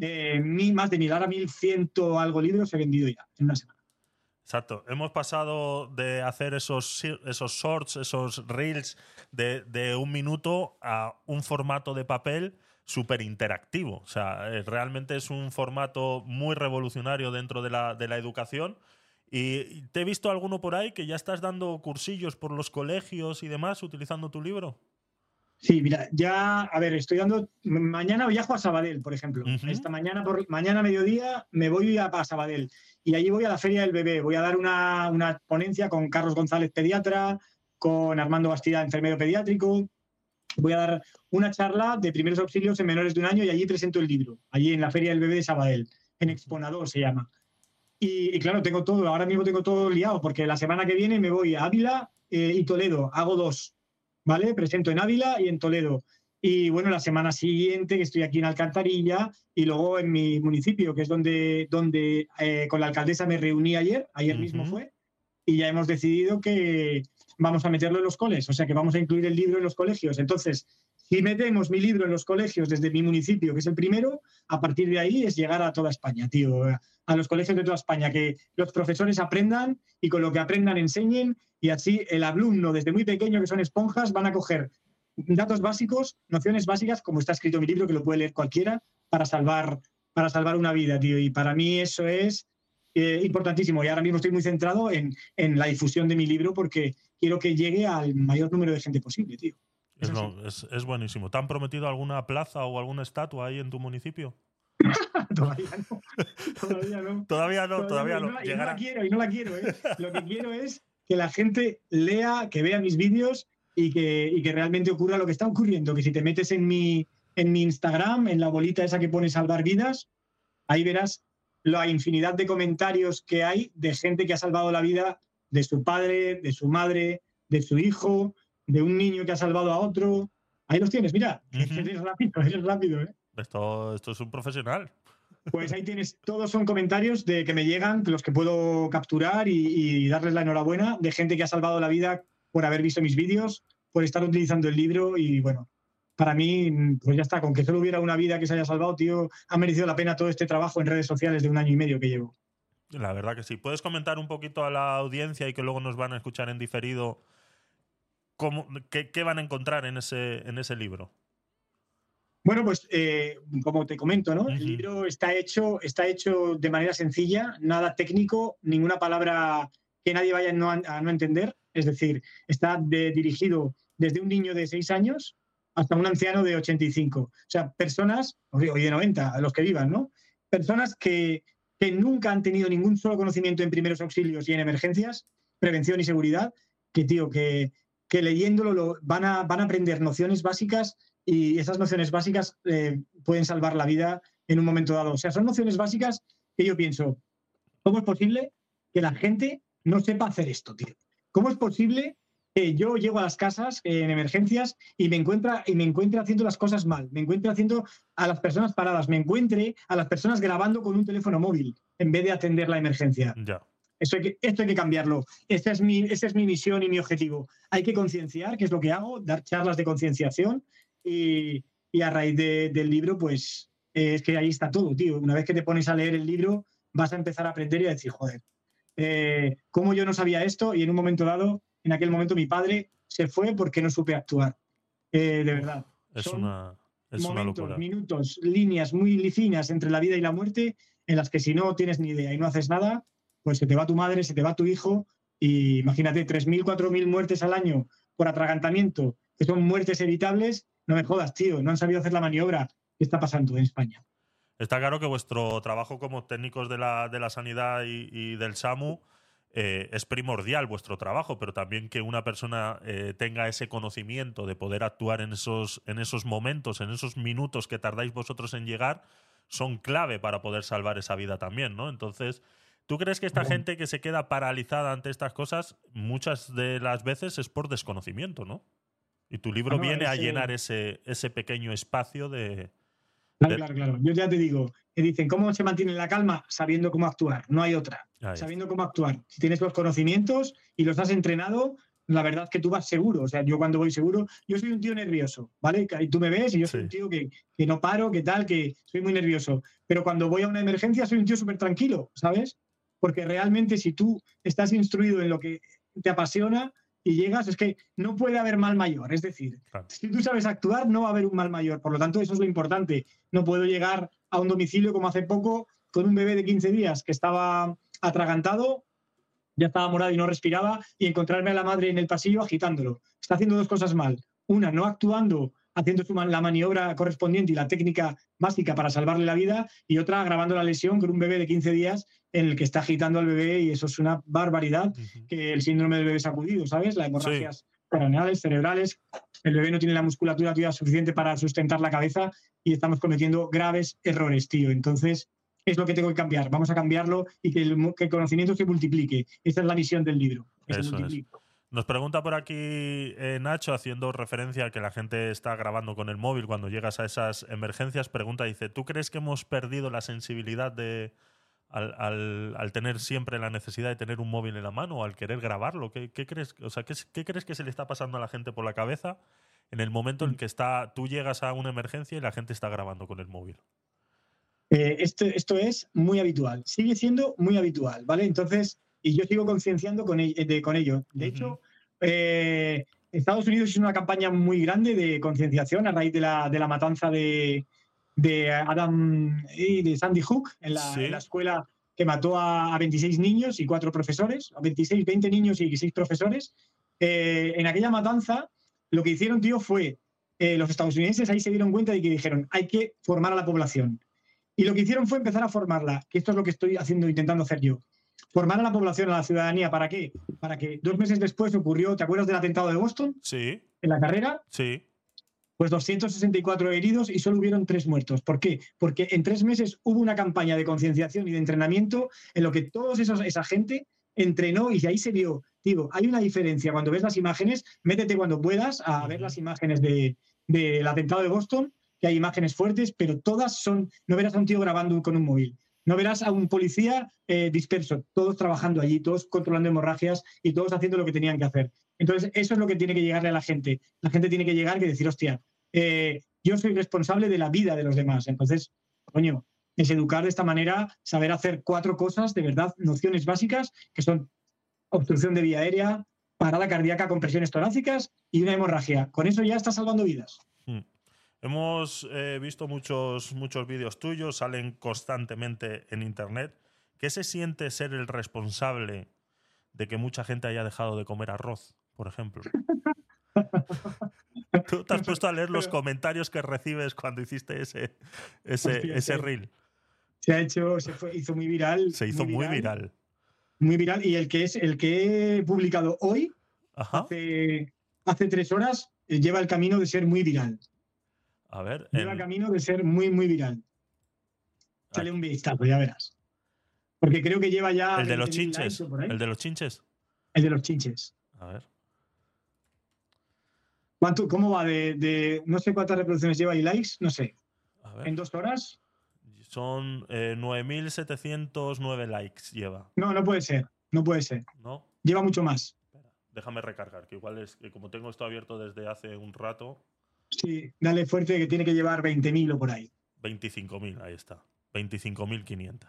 eh, más de mil, ahora mil ciento algo libros he vendido ya en una semana. Exacto. Hemos pasado de hacer esos, esos shorts, esos reels de, de un minuto a un formato de papel súper interactivo. O sea, eh, realmente es un formato muy revolucionario dentro de la, de la educación. Y te he visto alguno por ahí que ya estás dando cursillos por los colegios y demás utilizando tu libro. Sí, mira, ya, a ver, estoy dando. Mañana viajo a Sabadell, por ejemplo. Esta mañana, por mañana mediodía, me voy a, a, Sabadell. Y allí voy a la Feria del Bebé. Voy a dar una, una ponencia con Carlos González, pediatra, con Armando Bastida, enfermero pediátrico, voy a dar una charla de primeros auxilios en menores de un año y allí presento el libro, allí en la Feria del Bebé de Sabadell, en Exponador se llama. Y, claro, tengo todo, ahora mismo tengo todo liado, porque la semana que viene me voy a Ávila eh, y Toledo, hago dos, ¿vale? Presento en Ávila y en Toledo. Y bueno, la semana siguiente que estoy aquí en Alcantarilla y luego en mi municipio, que es donde, donde eh, con la alcaldesa me reuní ayer, ayer mismo fue, y ya hemos decidido que, vamos a meterlo en los coles, o sea que vamos a incluir el libro en los colegios. Entonces, si metemos mi libro en los colegios desde mi municipio, que es el primero, a partir de ahí es llegar a toda España, tío, a los colegios de toda España, que los profesores aprendan y con lo que aprendan enseñen y así el alumno desde muy pequeño, que son esponjas, van a coger datos básicos, nociones básicas, como está escrito en mi libro, que lo puede leer cualquiera, para salvar, para salvar una vida, tío. Y para mí eso es eh, importantísimo. Y ahora mismo estoy muy centrado en, en, la difusión de mi libro porque quiero que llegue al mayor número de gente posible, tío. Es, es, es, buenísimo. ¿Te han prometido alguna plaza o alguna estatua ahí en tu municipio? [LAUGHS] todavía no. Todavía no. todavía no, todavía, no. Y no, la quiero, y no la quiero. ¿eh? Lo que quiero es que la gente lea, que vea mis vídeos y que, y que realmente ocurra lo que está ocurriendo. Que si te metes en mi, en mi Instagram, en la bolita esa que pone salvar vidas, ahí verás la infinidad de comentarios que hay de gente que ha salvado la vida de su padre, de su madre, de su hijo, de un niño que ha salvado a otro. Ahí los tienes, mira, eres rápido, eres rápido. ¿eh? Esto, esto es un profesional. Pues ahí tienes, todos son comentarios de que me llegan, los que puedo capturar y, darles la enhorabuena, de gente que ha salvado la vida por haber visto mis vídeos, por estar utilizando el libro y bueno, para mí, pues ya está, con que solo hubiera una vida que se haya salvado, tío, ha merecido la pena todo este trabajo en redes sociales de un año y medio que llevo. La verdad que sí. ¿Puedes comentar un poquito a la audiencia y que luego nos van a escuchar en diferido cómo, qué, van a encontrar en ese, en ese libro? Bueno, pues eh, como te comento, ¿no? El libro está hecho, está hecho de manera sencilla, nada técnico, ninguna palabra que nadie vaya a no, entender. Es decir, está dirigido desde un niño de seis años hasta un anciano de 85. O sea, personas, o de 90, los que vivan, ¿no? Personas que, que nunca han tenido ningún solo conocimiento en primeros auxilios y en emergencias, prevención y seguridad, que, tío, que, que leyéndolo lo, van, a, van a aprender nociones básicas y esas nociones básicas eh, pueden salvar la vida en un momento dado. O sea, son nociones básicas que yo pienso, ¿cómo es posible que la gente no sepa hacer esto, tío? ¿Cómo es posible que yo llego a las casas en emergencias y me, encuentra, y me encuentre haciendo las cosas mal? Me encuentre haciendo a las personas paradas, me encuentre a las personas grabando con un teléfono móvil en vez de atender la emergencia. Ya. Eso hay que, esto hay que cambiarlo. Esta es mi, esa es mi misión y mi objetivo. Hay que concienciar, que es lo que hago, dar charlas de concienciación y, a raíz del libro, pues es que ahí está todo, tío. Una vez que te pones a leer el libro, vas a empezar a aprender y a decir, joder, eh, ¿cómo yo no sabía esto? Y en un momento dado, en aquel momento mi padre se fue porque no supe actuar. Eh, de verdad. Es una, es momentos, minutos, líneas muy finas entre la vida y la muerte, en las que si no tienes ni idea y no haces nada, pues se te va tu madre, se te va tu hijo, y imagínate, 3.000, 4.000 muertes al año por atragantamiento, que son muertes evitables, no me jodas, tío, no han sabido hacer la maniobra. ¿Qué está pasando en España? Está claro que vuestro trabajo como técnicos de la, de la sanidad y, del SAMU eh, es primordial vuestro trabajo, pero también que una persona eh, tenga ese conocimiento de poder actuar en esos, en esos momentos, en esos minutos que tardáis vosotros en llegar, son clave para poder salvar esa vida también, ¿no? Entonces, ¿tú crees que esta gente que se queda paralizada ante estas cosas, muchas de las veces es por desconocimiento, ¿no? Y tu libro viene a llenar ese, ese pequeño espacio de, Claro, claro, claro. Yo ya te digo, que dicen, ¿cómo se mantiene la calma? Sabiendo cómo actuar, no hay otra. Sabiendo cómo actuar. Si tienes los conocimientos y los has entrenado, la verdad es que tú vas seguro. O sea, yo cuando voy seguro, yo soy un tío nervioso, ¿vale? Y tú me ves y yo soy un tío que, que, no paro, que tal, que soy muy nervioso. Pero cuando voy a una emergencia soy un tío súper tranquilo, ¿sabes? Porque realmente si tú estás instruido en lo que te apasiona, y llegas, es que no puede haber mal mayor. Es decir, si tú sabes actuar, no va a haber un mal mayor. Por lo tanto, eso es lo importante. No puedo llegar a un domicilio como hace poco con un bebé de 15 días que estaba atragantado, ya estaba morado y no respiraba, y encontrarme a la madre en el pasillo agitándolo. Está haciendo dos cosas mal. Una, no actuando haciendo la maniobra correspondiente y la técnica básica para salvarle la vida, y otra grabando la lesión con un bebé de 15 días en el que está agitando al bebé y eso es una barbaridad que el síndrome del bebé sacudido, ¿sabes? Las hemorragias craneales, cerebrales, el bebé no tiene la musculatura suficiente para sustentar la cabeza y estamos cometiendo graves errores, tío. Entonces, es lo que tengo que cambiar. Vamos a cambiarlo y que el, conocimiento se multiplique. Esa es la misión del libro. Eso es. Nos pregunta por aquí eh, Nacho, haciendo referencia a que la gente está grabando con el móvil cuando llegas a esas emergencias, pregunta, dice, ¿tú crees que hemos perdido la sensibilidad de, al, tener siempre la necesidad de tener un móvil en la mano o al querer grabarlo? ¿Qué, crees, o sea, ¿qué, crees que se le está pasando a la gente por la cabeza en el momento en mm. que está, tú llegas a una emergencia y la gente está grabando con el móvil? Eh, esto, esto es muy habitual, sigue siendo muy habitual, ¿vale? Entonces, y yo sigo concienciando con, de, con ello. De hecho, eh, Estados Unidos hizo una campaña muy grande de concienciación a raíz de la, de la matanza de, de, Adam y de Sandy Hook en la, escuela que mató a, 26 niños y cuatro profesores, a 26, 20 niños y 6 profesores. eh, en aquella matanza, lo que hicieron, tío, fue eh, los estadounidenses ahí se dieron cuenta de que dijeron, hay que formar a la población. Y lo que hicieron fue empezar a formarla, que esto es lo que estoy haciendo, intentando hacer yo. Formar a la población, a la ciudadanía, ¿para qué? Para que dos meses después ocurrió, ¿te acuerdas del atentado de Boston? Sí, En la carrera, sí. Pues 264 heridos y solo hubieron tres muertos. ¿Por qué? Porque en tres meses hubo una campaña de concienciación y de entrenamiento en lo que toda esa gente entrenó y ahí se vio. Digo, hay una diferencia. Cuando ves las imágenes, métete cuando puedas a ver las imágenes de- del atentado de Boston, que hay imágenes fuertes, pero todas son. No verás a un tío grabando con un móvil. No verás a un policía eh, disperso, todos trabajando allí, todos controlando hemorragias y todos haciendo lo que tenían que hacer. Entonces, eso es lo que tiene que llegarle a la gente. La gente tiene que llegar y decir, hostia, eh, yo soy responsable de la vida de los demás. Entonces, coño, es educar de esta manera, saber hacer cuatro cosas, de verdad, nociones básicas, que son obstrucción de vía aérea, parada cardíaca con presiones torácicas y una hemorragia. Con eso ya estás salvando vidas. Mm. Hemos eh, visto muchos, muchos vídeos tuyos, salen constantemente en internet. ¿Qué se siente ser el responsable de que mucha gente haya dejado de comer arroz, por ejemplo? [LAUGHS] Tú te has puesto a leer los comentarios que recibes cuando hiciste ese, ese, Hostia, ese reel. Se ha hecho, se fue- hizo muy viral. Se hizo muy viral. Muy viral. Y el que es el que he publicado hoy, Ajá. hace, hace tres horas, eh, lleva el camino de ser muy viral. A ver. Lleva en- camino de ser muy, muy viral. Sale un vistazo, ya verás. Porque creo que lleva ya. el de los 20.000 chinches. El de los chinches. El de los chinches. A ver. ¿Cuánto, ¿Cómo va? De, de- no sé cuántas reproducciones lleva y likes, no sé. A ver. ¿En dos horas? Son eh, 9.709 likes lleva, No, no puede ser. No puede ser. ¿no? Lleva mucho más. Espera, déjame recargar, que igual es que como tengo esto abierto desde hace un rato, Sí, dale fuerte que tiene que llevar 20.000 o por ahí. 25.000, ahí está. 25.500.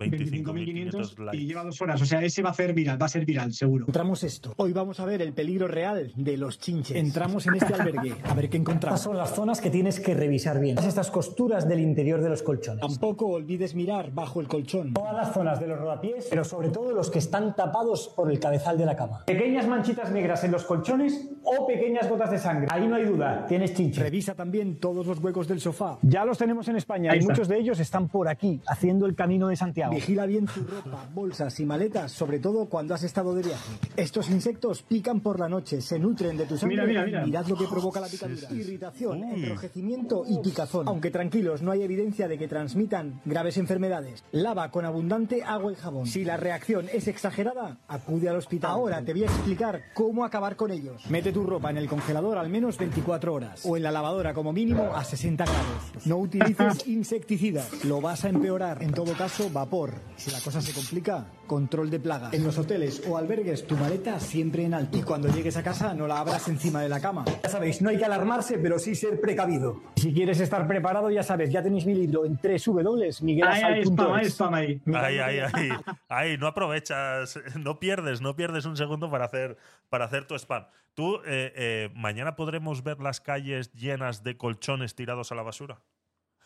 25.500 25.500 y lleva dos horas. O sea, ese va a ser viral, va a ser viral, seguro. Encontramos esto. Hoy vamos a ver el peligro real de los chinches. Entramos en este albergue a ver qué Estas encontramos. son las zonas que tienes que revisar bien. Estas costuras del interior de los colchones. Tampoco olvides mirar bajo el colchón. Todas las zonas de los rodapiés, pero sobre todo los que están tapados por el cabezal de la cama. Pequeñas manchitas negras en los colchones o pequeñas gotas de sangre. Ahí no hay duda, tienes chinche. Revisa también todos los huecos del sofá. Ya los tenemos en España Ahí y está. muchos de ellos están por aquí, haciendo el camino de Santiago. Vigila bien tu ropa, bolsas y maletas, sobre todo cuando has estado de viaje. Estos insectos pican por la noche, se nutren de tu sangre. Mira, mira, mira. Mirad lo que provoca la picadura. Irritación, Uy. enrojecimiento y picazón. Aunque tranquilos, no hay evidencia de que transmitan graves enfermedades. Lava con abundante agua y jabón. Si la reacción es exagerada, acude al hospital. Ahora te voy a explicar cómo acabar con ellos. Mete tu ropa en el congelador al menos 24 horas o en la lavadora como mínimo a 60 grados. No utilices [LAUGHS] insecticidas, lo vas a empeorar. En todo caso, vapor. Si la cosa se complica, control de plagas. En los hoteles o albergues, tu maleta siempre en alto. Y cuando llegues a casa, no la abras encima de la cama. Ya sabéis, no hay que alarmarse, pero sí ser precavido. Si quieres estar preparado, ya sabes, ya tenéis mi libro en Ahí, ahí, spam, ahí, www.miguelasal.es. spam ahí. Ahí, ahí, ahí. Ahí, no aprovechas, no pierdes, no pierdes un segundo para hacer, para hacer tu spam. Tú, eh, eh, mañana podremos ver las calles llenas de colchones tirados a la basura.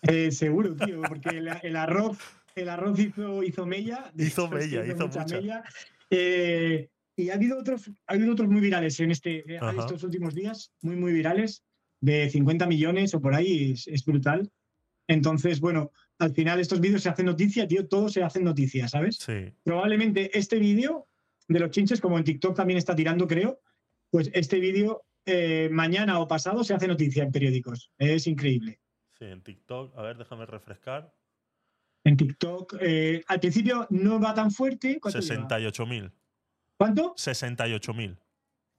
Eh, seguro, tío, porque el, el arroz, el arroz hizo, hizo mella. Hizo mella, hizo mucha. mella. Eh, y ha habido otros, ha habido otros muy virales en este, Ajá. estos últimos días, muy, muy virales, de 50 millones o por ahí, es, es brutal. Entonces, bueno, al final estos vídeos se hacen noticia, tío, todos se hacen noticia, ¿sabes? Sí. Probablemente este vídeo de los chinches, como en TikTok también está tirando, creo, pues este vídeo eh, mañana o pasado se hace noticia en periódicos. Es increíble. Sí, en TikTok. A ver, déjame refrescar. En TikTok, eh, al principio no va tan fuerte. ¿Cuánto lleva? 68.000. ¿Cuánto? 68.000.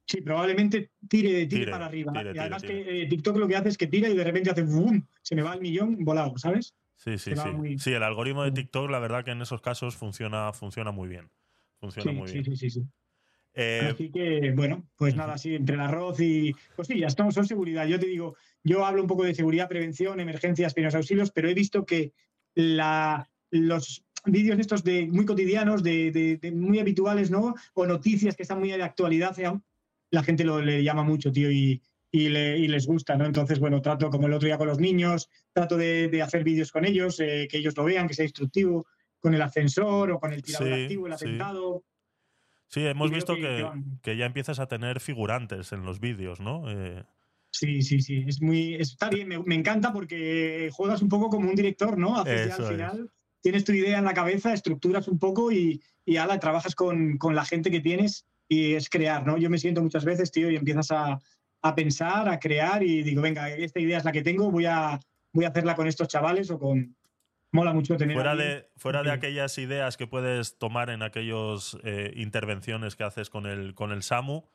Sí, probablemente tire, tire, Tire, para arriba. tire, y además tire. que eh, TikTok lo que hace es que tira y de repente hace ¡boom! Se me va el millón volado, ¿sabes? Sí, sí, Se sí. muy- Sí, el algoritmo de TikTok, la verdad que en esos casos funciona, funciona muy bien. Funciona Sí, muy sí, bien. sí, sí, sí. Eh, Así que, bueno, pues ujú. nada, sí, entre el arroz y. Pues sí, ya estamos son seguridad. Yo te digo, yo hablo un poco de seguridad, prevención, emergencias, primeros auxilios, pero he visto que la, los vídeos estos de muy cotidianos, de, de- de muy habituales, ¿no? O noticias que están muy de actualidad, eh, la gente lo le llama mucho, tío, y, y, le- y les gusta, ¿no? Entonces, bueno, trato como el otro día con los niños, trato de, de hacer vídeos con ellos, eh, que ellos lo vean, que sea instructivo, con el ascensor o con el tirador Sí, activo, el atentado. Sí, hemos visto que, que, ya empiezas a tener figurantes en los vídeos, ¿no? Eh, sí, sí, sí. Es muy, está bien, me, encanta porque juegas un poco como un director, ¿no? Haces al final, tienes tu idea en la cabeza, estructuras un poco y, y ala, trabajas con, con, la gente que tienes y es crear, ¿no? Yo me siento muchas veces, tío, y empiezas a, a pensar, a crear y digo, venga, esta idea es la que tengo, voy a, voy a hacerla con estos chavales o con, mola mucho tener. Fuera, de, fuera de aquellas ideas que puedes tomar en aquellas eh, intervenciones que haces con el, con el SAMU,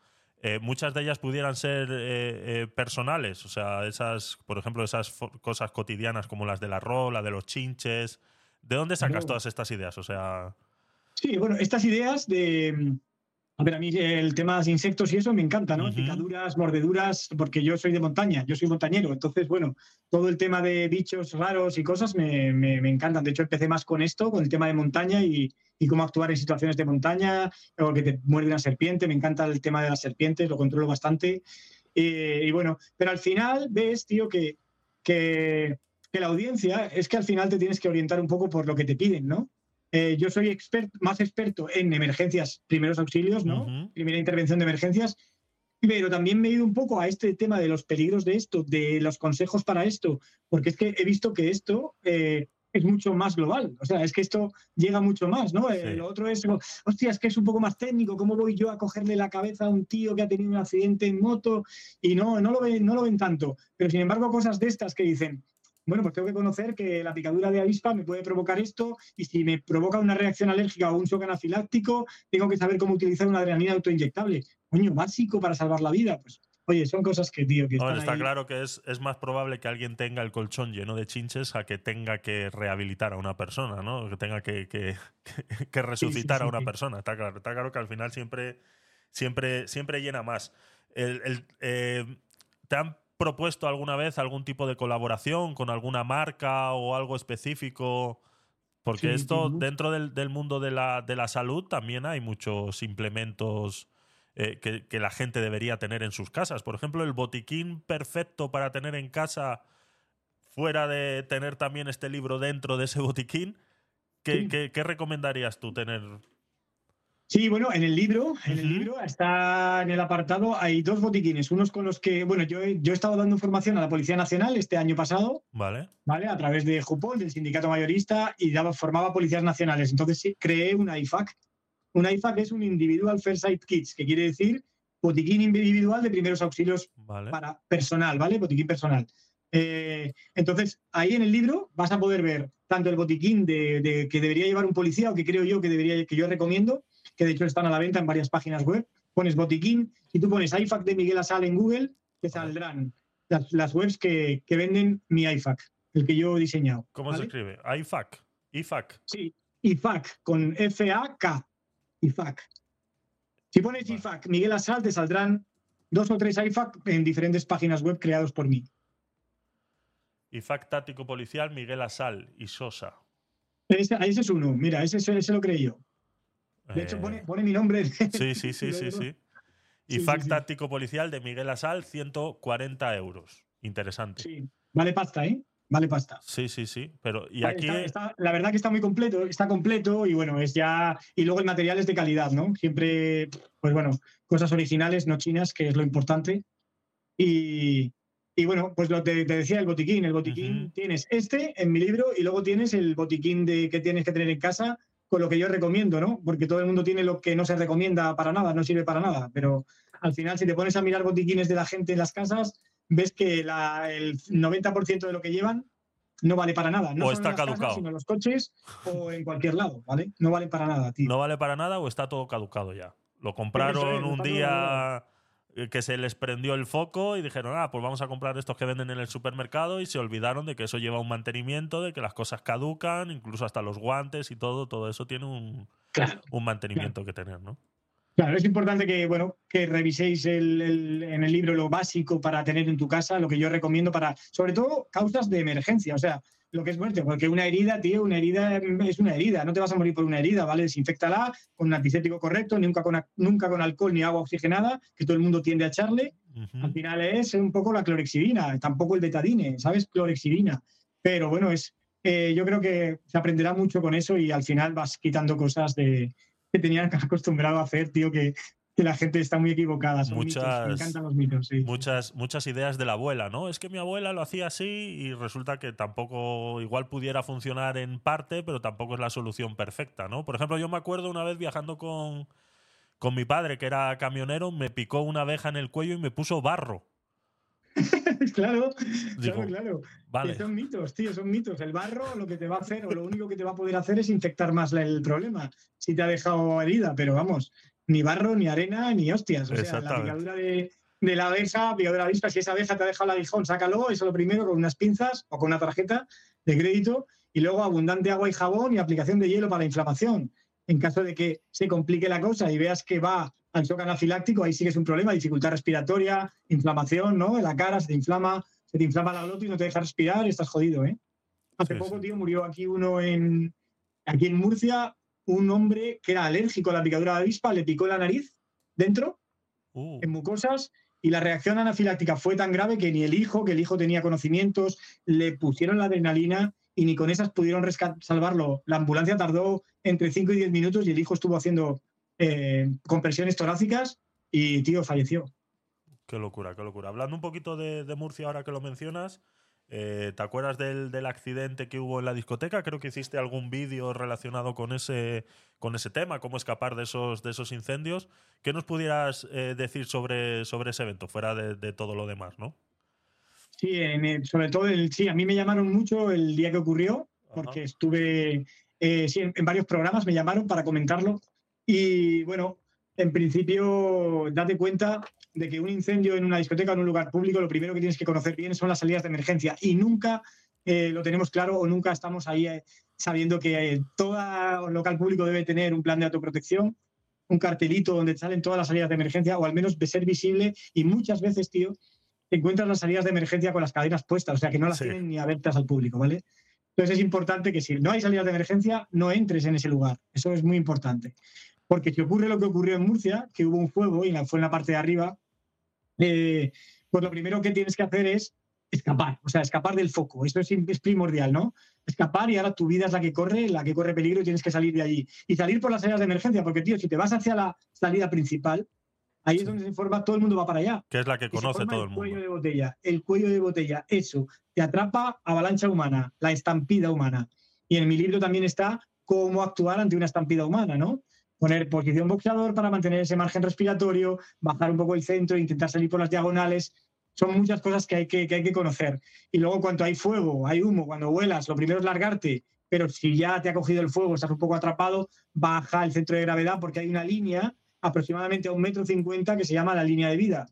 eh, muchas de ellas pudieran ser eh, personales. O sea, esas, por ejemplo, esas cosas cotidianas como las del arroz, la de los chinches. ¿De dónde sacas todas estas ideas? O sea. Sí, bueno, estas ideas de a ver, a mí el tema de insectos y eso me encanta, ¿no? Picaduras, mordeduras, porque yo soy de montaña, yo soy montañero. Entonces, bueno, todo el tema de bichos raros y cosas me, me, encantan. De hecho, empecé más con esto, con el tema de montaña y, y, cómo actuar en situaciones de montaña, o que te muerde una serpiente. Me encanta el tema de las serpientes, lo controlo bastante. Eh, y bueno, pero al final ves, tío, que, que, que la audiencia es que al final te tienes que orientar un poco por lo que te piden, ¿no? Eh, yo soy más experto en emergencias, primeros auxilios, ¿no? Primera intervención de emergencias, pero también me he ido un poco a este tema de los peligros de esto, de los consejos para esto, porque es que he visto que esto eh, es mucho más global, o sea, es que esto llega mucho más, ¿no? Eh, lo otro es, hostia, es que es un poco más técnico, ¿cómo voy yo a cogerle la cabeza a un tío que ha tenido un accidente en moto? Y no, no lo ven, no lo ven tanto, pero sin embargo cosas de estas que dicen, bueno, pues tengo que conocer que la picadura de avispa me puede provocar esto y si me provoca una reacción alérgica o un shock anafiláctico, tengo que saber cómo utilizar una adrenalina autoinyectable. Coño, básico para salvar la vida. Pues, oye, son cosas que, tío, que Está claro que es, más probable que alguien tenga el colchón lleno de chinches a que tenga que rehabilitar a una persona, ¿no? Que tenga que, que, [LAUGHS] resucitar a una persona. Está claro, está claro que al final siempre, siempre, siempre llena más. El, eh, ¿Te han propuesto alguna vez algún tipo de colaboración con alguna marca o algo específico? Porque esto, dentro del, mundo de la, de la, salud, también hay muchos implementos eh, que, la gente debería tener en sus casas. Por ejemplo, el botiquín perfecto para tener en casa, fuera de tener también este libro dentro de ese botiquín. ¿Qué, qué recomendarías tú tener Sí, bueno, en el libro, en el libro está en el apartado, hay dos botiquines, unos con los que, bueno, yo, yo he estado dando formación a la Policía Nacional este año pasado, vale, vale a través de Jupol, del sindicato mayorista, y daba, formaba policías nacionales. Entonces sí, creé una IFAC. Una IFAC es un Individual First Aid Kits, que quiere decir botiquín individual de primeros auxilios para personal, ¿vale? Botiquín personal. Eh, entonces, ahí en el libro vas a poder ver tanto el botiquín de, de, que debería llevar un policía o que creo yo que debería, que yo recomiendo, que de hecho están a la venta en varias páginas web. Pones botiquín y tú pones IFAC de Miguel Asal en Google, te saldrán las, webs que, venden mi IFAC, el que yo he diseñado. ¿Cómo se escribe? IFAC. IFAC. Sí, IFAC con F-A-K. IFAC. Si pones IFAC Miguel Asal, te saldrán dos o tres IFAC en diferentes páginas web creados por mí. IFAC táctico policial Miguel Asal y Sosa. Ese, ese es uno, mira, ese, ese lo creí yo. De hecho, pone, mi nombre. [LAUGHS] Sí, sí, sí, sí, sí. Y fact táctico policial de Miguel Asal, 140 euros. Interesante. Sí, vale pasta, ¿eh? Vale pasta. Sí, sí, sí. Pero y aquí. la verdad que está muy completo, está completo y bueno, es ya. Y luego el material es de calidad, ¿no? Siempre, pues bueno, cosas originales, no chinas, que es lo importante. Y, y bueno, pues lo te, te, decía el botiquín. El botiquín tienes este en mi libro y luego tienes el botiquín de que tienes que tener en casa con lo que yo recomiendo, ¿no? Porque todo el mundo tiene lo que no se recomienda para nada, no sirve para nada. Pero al final, si te pones a mirar botiquines de la gente en las casas, ves que el 90% de lo que llevan no vale para nada. No o está caducado. sino en los coches o en cualquier lado, ¿vale? No vale para nada, tío. No vale para nada o está todo caducado ya. Lo compraron un día que se les prendió el foco y dijeron, ah, pues vamos a comprar estos que venden en el supermercado y se olvidaron de que eso lleva un mantenimiento, de que las cosas caducan, incluso hasta los guantes y todo, todo eso tiene un, un mantenimiento que tener, ¿no? Claro, es importante que, bueno, que reviséis en el libro lo básico para tener en tu casa, lo que yo recomiendo para, sobre todo, causas de emergencia. O sea, lo que es muerte, porque una herida, tío, una herida es una herida, no te vas a morir por una herida, ¿vale? Desinfectala con un antiséptico correcto, nunca con, nunca con alcohol ni agua oxigenada, que todo el mundo tiende a echarle. Al final es un poco la clorexidina, tampoco el betadine, ¿sabes? Clorexidina. Pero bueno, es, eh, yo creo que se aprenderá mucho con eso y al final vas quitando cosas de, que tenían [LAUGHS] acostumbrado a hacer, tío, que, que la gente está muy equivocada. Son Muchas- mitos, me encantan los mitos, sí. Muchas, muchas ideas de la abuela, ¿no? Es que mi abuela lo hacía así y resulta que tampoco, igual pudiera funcionar en parte, pero tampoco es la solución perfecta, ¿no? Por ejemplo, yo me acuerdo una vez viajando con, con mi padre, que era camionero, me picó una abeja en el cuello y me puso barro. [LAUGHS] claro, Digo, claro, claro. Vale. Son mitos, tío, son mitos. El barro lo que te va a hacer, o lo único que te va a poder hacer es infectar más el problema. Si te ha dejado herida, pero vamos, ni barro, ni arena, ni hostias. O sea, la picadura de, de la abeja, picadura de la avispa, si esa abeja te ha dejado el aguijón, sácalo, eso lo primero, con unas pinzas o con una tarjeta de crédito, y luego abundante agua y jabón y aplicación de hielo para la inflamación. En caso de que se complique la cosa y veas que va al shock anafiláctico, ahí sí que es un problema, dificultad respiratoria, inflamación, ¿no? En la cara se te inflama, se te inflama la glotis, no te deja respirar, estás jodido, ¿eh? Hace Sí, poco, sí. tío, murió aquí uno en aquí en Murcia, un hombre que era alérgico a la picadura de avispa, le picó la nariz dentro, Uh, en mucosas, y la reacción anafiláctica fue tan grave que ni el hijo, que el hijo tenía conocimientos, le pusieron la adrenalina y ni con esas pudieron salvarlo. La ambulancia tardó entre 5 y 10 minutos y el hijo estuvo haciendo eh, compresiones torácicas y, tío, falleció. qué locura, qué locura. Hablando un poquito de, de Murcia ahora que lo mencionas, eh, ¿te acuerdas del, del accidente que hubo en la discoteca? Creo que hiciste algún vídeo relacionado con ese, con ese tema, cómo escapar de esos, de esos incendios. ¿Qué nos pudieras eh, decir sobre, sobre ese evento, fuera de, de todo lo demás, no? Sí, en sobre todo, el, sí, a mí me llamaron mucho el día que ocurrió, porque estuve eh, sí, en, en varios programas, me llamaron para comentarlo. Y bueno, en principio, date cuenta de que un incendio en una discoteca o en un lugar público, lo primero que tienes que conocer bien son las salidas de emergencia. Y nunca eh, lo tenemos claro o nunca estamos ahí eh, sabiendo que eh, todo local público debe tener un plan de autoprotección, un cartelito donde salen todas las salidas de emergencia, o al menos de ser visible. Y muchas veces, tío, te encuentras las salidas de emergencia con las cadenas puestas, o sea que no las Sí. tienen ni abiertas al público, ¿vale? Entonces es importante que si no hay salidas de emergencia, no entres en ese lugar. Eso es muy importante. Porque si ocurre lo que ocurrió en Murcia, que hubo un fuego y fue en la parte de arriba, eh, pues lo primero que tienes que hacer es escapar, o sea, escapar del foco. Eso es, es primordial, ¿no? Escapar y ahora tu vida es la que corre, la que corre peligro y tienes que salir de allí. Y salir por las salidas de emergencia, porque, tío, si te vas hacia la salida principal, ahí es donde se forma, todo el mundo va para allá. Que es la que Y conoce todo el cuello mundo. de botella, el cuello de botella, eso, te atrapa avalancha humana, la estampida humana. Y en mi libro también está cómo actuar ante una estampida humana, ¿no? Poner posición boxeador para mantener ese margen respiratorio, bajar un poco el centro, intentar salir por las diagonales. Son muchas cosas que hay que, que hay que conocer. Y luego cuando hay fuego, hay humo, cuando vuelas, lo primero es largarte, pero si ya te ha cogido el fuego, estás un poco atrapado, baja el centro de gravedad porque hay una línea aproximadamente a un metro cincuenta que se llama la línea de vida.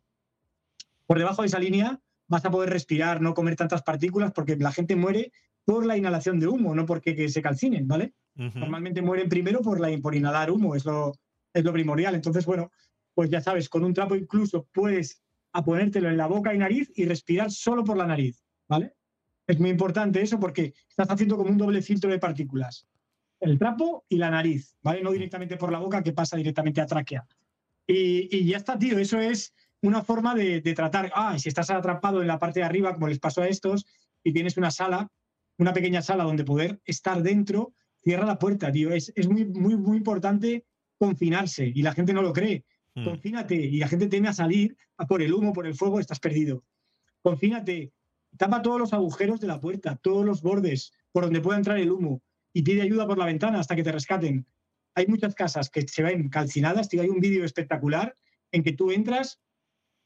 Por debajo de esa línea vas a poder respirar, no comer tantas partículas, porque la gente muere por la inhalación de humo, no porque que se calcinen, ¿vale? Normalmente mueren primero por, la, por inhalar humo, es lo, es lo primordial. Entonces, bueno, pues ya sabes, con un trapo incluso puedes a ponértelo en la boca y nariz y respirar solo por la nariz, ¿vale? Es muy importante eso porque estás haciendo como un doble filtro de partículas. El trapo y la nariz, ¿vale? No directamente por la boca que pasa directamente a tráquea. Y, y ya está, tío, eso es una forma de, de tratar. Ah, y si estás atrapado en la parte de arriba, como les pasó a estos, y tienes una sala, una pequeña sala donde poder estar dentro, cierra la puerta, tío. Es, es muy, muy, muy importante confinarse y la gente no lo cree. Mm. Confínate y la gente teme a salir a por el humo, por el fuego, estás perdido. Confínate, tapa todos los agujeros de la puerta, todos los bordes por donde pueda entrar el humo y pide ayuda por la ventana hasta que te rescaten. Hay muchas casas que se ven calcinadas, tío. Hay un vídeo espectacular en que tú entras,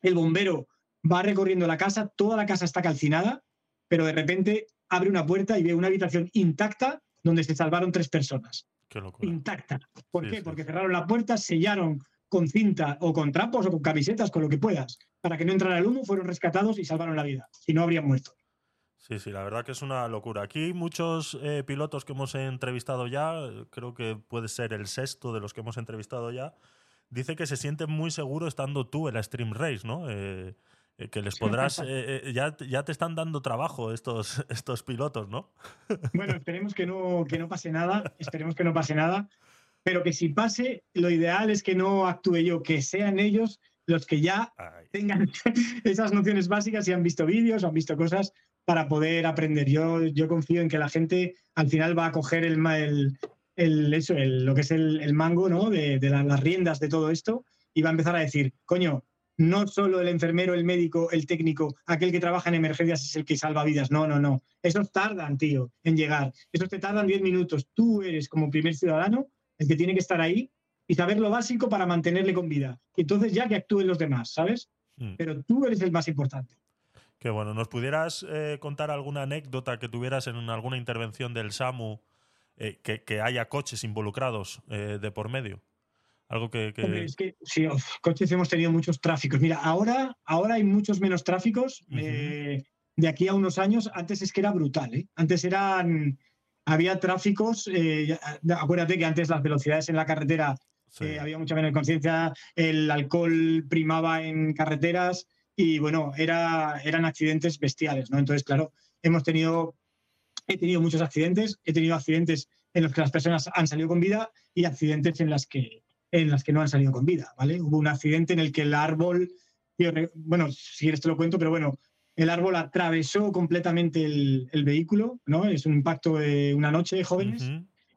el bombero va recorriendo la casa, toda la casa está calcinada, pero de repente abre una puerta y ve una habitación intacta donde se salvaron tres personas Qué locura. intacta. ¿Por Sí, qué? sí, Porque cerraron la puerta, sellaron con cinta o con trapos o con camisetas, con lo que puedas, para que no entrara el humo, fueron rescatados y salvaron la vida. Si no, habrían muerto. Sí, sí, la verdad que es una locura. Aquí muchos eh, pilotos que hemos entrevistado ya, creo que puede ser el sexto de los que hemos entrevistado ya, dice que se sienten muy seguros estando tú en la Stream Race, ¿no? Eh, que les podrás... eh, eh, ya, ya te están dando trabajo estos, [LAUGHS] estos pilotos, ¿no? Bueno, esperemos que no, que no pase nada, [LAUGHS] esperemos que no pase nada, pero que si pase, lo ideal es que no actúe yo, que sean ellos los que ya Ay, tengan [LAUGHS] esas nociones básicas y han visto vídeos o han visto cosas para poder aprender. Yo, yo confío en que la gente al final va a coger el, ma- el, el, eso, el, lo que es el, el mango, ¿no? De, de la- las riendas de todo esto y va a empezar a decir, coño, no solo el enfermero, el médico, el técnico, aquel que trabaja en emergencias es el que salva vidas. No, no, no. Esos tardan, tío, en llegar. Esos te tardan 10 minutos. Tú eres como primer ciudadano el que tiene que estar ahí y saber lo básico para mantenerle con vida. Y entonces ya que actúen los demás, ¿sabes? Mm. Pero tú eres el más importante. Qué bueno. ¿Nos pudieras eh, contar alguna anécdota que tuvieras en alguna intervención del SAMU eh, que, que haya coches involucrados eh, de por medio? Algo que. que- Hombre, es que sí, coches hemos tenido muchos tráficos. Mira, ahora, ahora hay muchos menos tráficos. Ujú. eh, de aquí a unos años, antes es que era brutal. ¿eh? Antes eran. Había tráficos. eh, acuérdate que antes las velocidades en la carretera sí. eh, había mucha menos conciencia, el alcohol primaba en carreteras y bueno, era, eran accidentes bestiales, ¿no? Entonces, claro, hemos tenido, he tenido muchos accidentes, he tenido accidentes en los que las personas han salido con vida y accidentes en las que, en las que no han salido con vida, ¿vale? Hubo un accidente en el que el árbol, bueno, si quieres te lo cuento, pero bueno, el árbol atravesó completamente el, el vehículo, ¿no? Es un impacto de una noche de jóvenes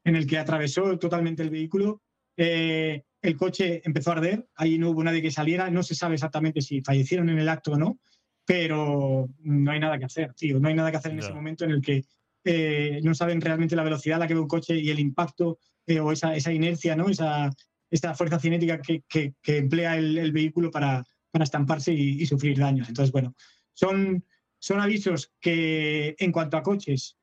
en el que atravesó totalmente el vehículo. Eh, el coche empezó a arder, ahí no hubo nadie que saliera, no se sabe exactamente si fallecieron en el acto o no, pero no hay nada que hacer, tío, no hay nada que hacer en ese momento en el que eh, no saben realmente la velocidad a la que va un coche y el impacto eh, o esa, esa inercia, ¿no? esa, esa fuerza cinética que, que- que emplea el, el vehículo para, para estamparse y, y sufrir daños. Entonces, bueno, son, son avisos que en cuanto a coches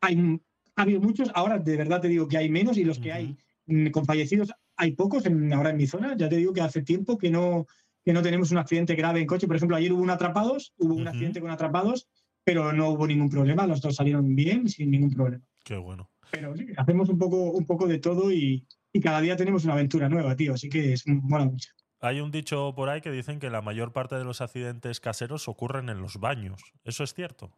hay, ha habido muchos, ahora de verdad te digo que hay menos y los que Ujú. hay mm, con fallecidos hay pocos en, ahora en mi zona. Ya te digo que hace tiempo que no, que no tenemos un accidente grave en coche. Por ejemplo, ayer hubo un atrapados, hubo un Ujú. accidente con atrapados, pero no hubo ningún problema. Los dos salieron bien, sin ningún problema. Qué bueno. Pero sí, hacemos un poco, un poco de todo y, y cada día tenemos una aventura nueva, tío. Así que es, mola mucho. Hay un dicho por ahí que dicen que la mayor parte de los accidentes caseros ocurren en los baños. ¿Eso es cierto?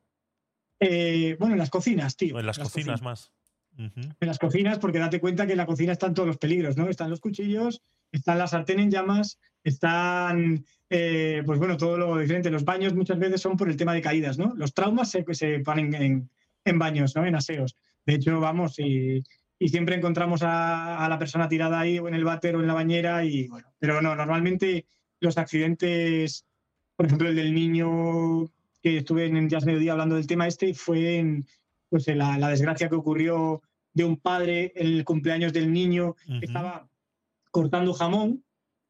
Eh, bueno, en las cocinas, tío. En las cocinas más. En las cocinas, porque date cuenta que en la cocina están todos los peligros, ¿no? Están los cuchillos, están la sartén en llamas, están, eh, pues bueno, todo lo diferente. Los baños muchas veces son por el tema de caídas, ¿no? Los traumas se, se ponen en, en baños, ¿no? En aseos. De hecho, vamos, y, y siempre encontramos a, a la persona tirada ahí o en el váter o en la bañera y bueno, pero no, normalmente los accidentes, por ejemplo, el del niño que estuve en Jazz Mediodía hablando del tema este, fue en, pues, en la, la desgracia que ocurrió de un padre en el cumpleaños del niño que estaba cortando jamón,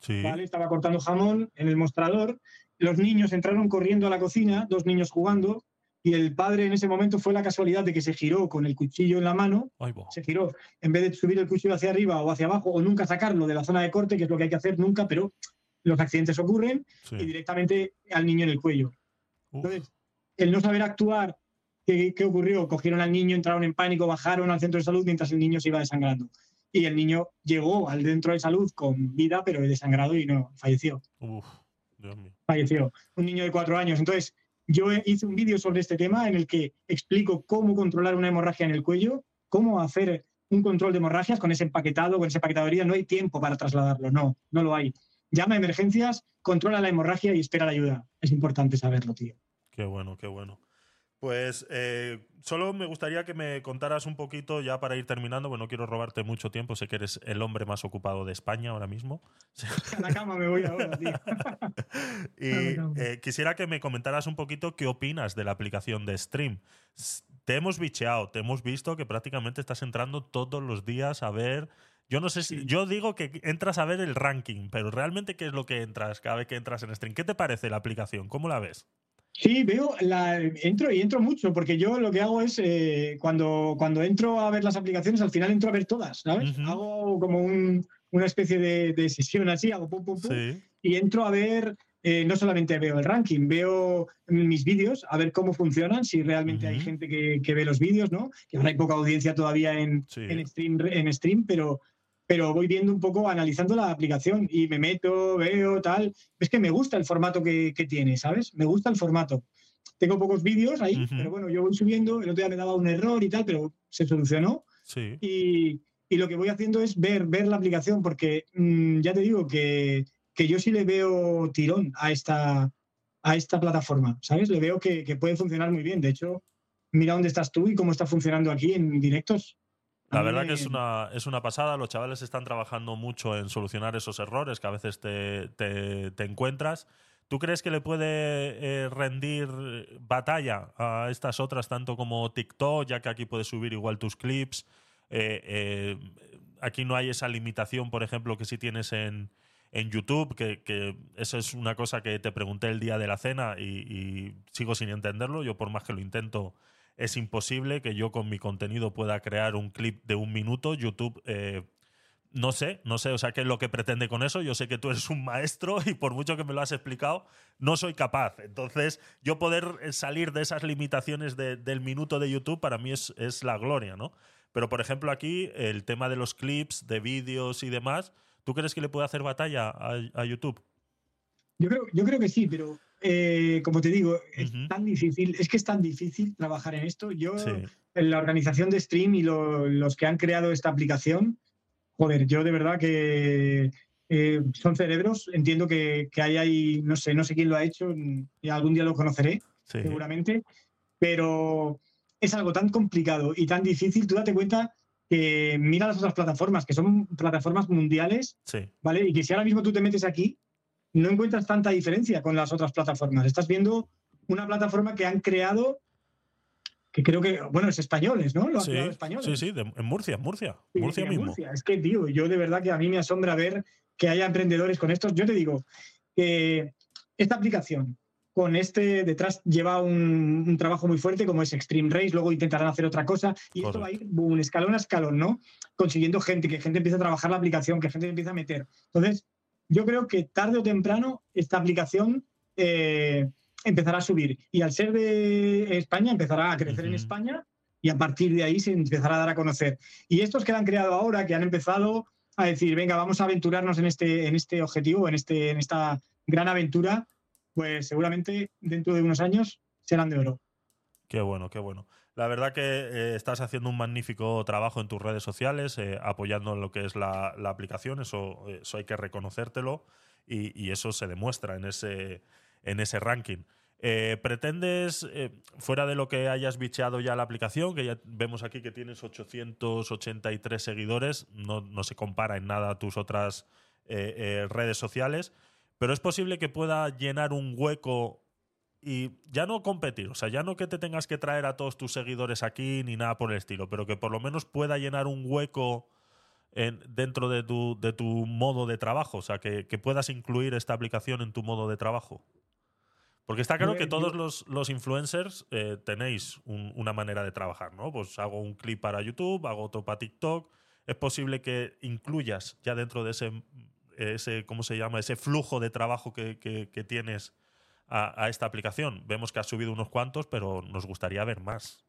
Sí. ¿vale? Estaba cortando jamón en el mostrador. Los niños entraron corriendo a la cocina, dos niños jugando, y el padre en ese momento fue la casualidad de que se giró con el cuchillo en la mano, se giró, en vez de subir el cuchillo hacia arriba o hacia abajo, o nunca sacarlo de la zona de corte, que es lo que hay que hacer nunca, pero los accidentes ocurren, Sí. y directamente al niño en el cuello. Uf. Entonces, el no saber actuar, ¿qué, qué ocurrió? Cogieron al niño, entraron en pánico, bajaron al centro de salud mientras el niño se iba desangrando. Y el niño llegó al centro de salud con vida, pero desangrado y no, falleció. Uf, Dios mío. Falleció. Un niño de cuatro años. Entonces, yo hice un vídeo sobre este tema en el que explico cómo controlar una hemorragia en el cuello, cómo hacer un control de hemorragias con ese empaquetado, con esa empaquetadoría. No hay tiempo para trasladarlo, no, no lo hay. Llama a emergencias, controla la hemorragia y espera la ayuda. Es importante saberlo, tío. Qué bueno, qué bueno. Pues eh, solo me gustaría que me contaras un poquito, ya para ir terminando, bueno, no quiero robarte mucho tiempo, sé que eres el hombre más ocupado de España ahora mismo. A la cama me voy ahora, tío. [LAUGHS] y eh, quisiera que me comentaras un poquito qué opinas de la aplicación de Stream. Te hemos bicheado, te hemos visto que prácticamente estás entrando todos los días a ver. Yo no sé si. Yo digo que entras a ver el ranking, pero realmente, ¿qué es lo que entras cada vez que entras en Stream? ¿Qué te parece la aplicación? ¿Cómo la ves? Sí, veo, la, entro y entro mucho, porque yo lo que hago es, eh, cuando, cuando entro a ver las aplicaciones, al final entro a ver todas, ¿sabes? Ujú. Hago como un- una especie de, de sesión así, hago pum, pum, pum, Sí. y entro a ver, eh, no solamente veo el ranking, veo mis vídeos, a ver cómo funcionan, si realmente hay gente que, que ve los vídeos, ¿no? Que ahora hay poca audiencia todavía en, Sí. en, stream, en stream, pero, pero voy viendo un poco, analizando la aplicación y me meto, veo, tal. Es que me gusta el formato que, que tiene, ¿sabes? Me gusta el formato. Tengo pocos vídeos ahí, Ujú. pero bueno, yo voy subiendo, el otro día me daba un error y tal, pero se solucionó. Sí. Y, y lo que voy haciendo es ver, ver la aplicación, porque mm, ya te digo que, que yo sí le veo tirón a esta, a esta plataforma, ¿sabes? Le veo que, que puede funcionar muy bien. De hecho, mira dónde estás tú y cómo está funcionando aquí en directos. La verdad que es una, es una pasada. Los chavales están trabajando mucho en solucionar esos errores que a veces te, te, encuentras. ¿Tú crees que le puede eh, rendir batalla a estas otras, tanto como TikTok, ya que aquí puedes subir igual tus clips? Eh, eh, aquí no hay esa limitación, por ejemplo, que si tienes en, en YouTube, que, que, eso es una cosa que te pregunté el día de la cena y, y sigo sin entenderlo. Yo por más que lo intento es imposible que yo con mi contenido pueda crear un clip de un minuto. YouTube, eh, no sé, no sé, o sea, qué es lo que pretende con eso. Yo sé que tú eres un maestro y por mucho que me lo has explicado, no soy capaz. Entonces, yo poder eh, salir de esas limitaciones del minuto de YouTube para mí es, es la gloria, ¿no? Pero, por ejemplo, aquí el tema de los clips, de vídeos y demás, ¿tú crees que le puede hacer batalla a, YouTube? Yo creo, yo creo que sí, pero eh, como te digo, es tan difícil, es que es tan difícil trabajar en esto. Yo, en la organización de Stream y los que han creado esta aplicación, joder, yo de verdad que eh, son cerebros. Entiendo que, que hay ahí, no sé, no sé quién lo ha hecho, y algún día lo conoceré, seguramente, pero es algo tan complicado y tan difícil. Tú date cuenta que mira las otras plataformas, que son plataformas mundiales, ¿vale? Y que si ahora mismo tú te metes aquí, no encuentras tanta diferencia con las otras plataformas. Estás viendo una plataforma que han creado, que creo que, bueno, es españoles, ¿no? Lo sí, españoles. Sí, sí, en Murcia, en Murcia. Murcia mismo. Es que, tío, yo de verdad que a mí me asombra ver que haya emprendedores con estos. Yo te digo que esta aplicación con este detrás lleva un, trabajo muy fuerte como es Extreme Race, luego intentarán hacer otra cosa y esto va a ir un escalón a escalón, ¿no? Consiguiendo gente, que gente empiece a trabajar la aplicación, que gente empiece a meter. Entonces, yo creo que tarde o temprano esta aplicación eh, empezará a subir. Y al ser de España, empezará a crecer en España y a partir de ahí se empezará a dar a conocer. Y estos que han creado ahora, que han empezado a decir, venga, vamos a aventurarnos en este, en este objetivo, en, este, en esta gran aventura, pues seguramente dentro de unos años serán de oro. Qué bueno, qué bueno. La verdad que eh, estás haciendo un magnífico trabajo en tus redes sociales, eh, apoyando lo que es la, aplicación, eso, eso, hay que reconocértelo y, eso se demuestra en ese, en ese ranking. Eh, ¿Pretendes, fuera de lo que hayas bicheado ya la aplicación, que ya vemos aquí que tienes 883 seguidores, no, no se compara en nada a tus otras redes sociales, pero es posible que pueda llenar un hueco y ya no competir, o sea, ya no que te tengas que traer a todos tus seguidores aquí ni nada por el estilo, pero que por lo menos pueda llenar un hueco en, dentro de tu, de tu modo de trabajo, o sea, que, puedas incluir esta aplicación en tu modo de trabajo. Porque está claro que todos los, influencers eh, tenéis una manera de trabajar, ¿no? Pues hago un clip para YouTube, hago otro para TikTok. Es posible que incluyas ya dentro de ese, ese ¿cómo se llama? Ese flujo de trabajo que, que tienes a, esta aplicación. Vemos que ha subido unos cuantos, pero nos gustaría ver más.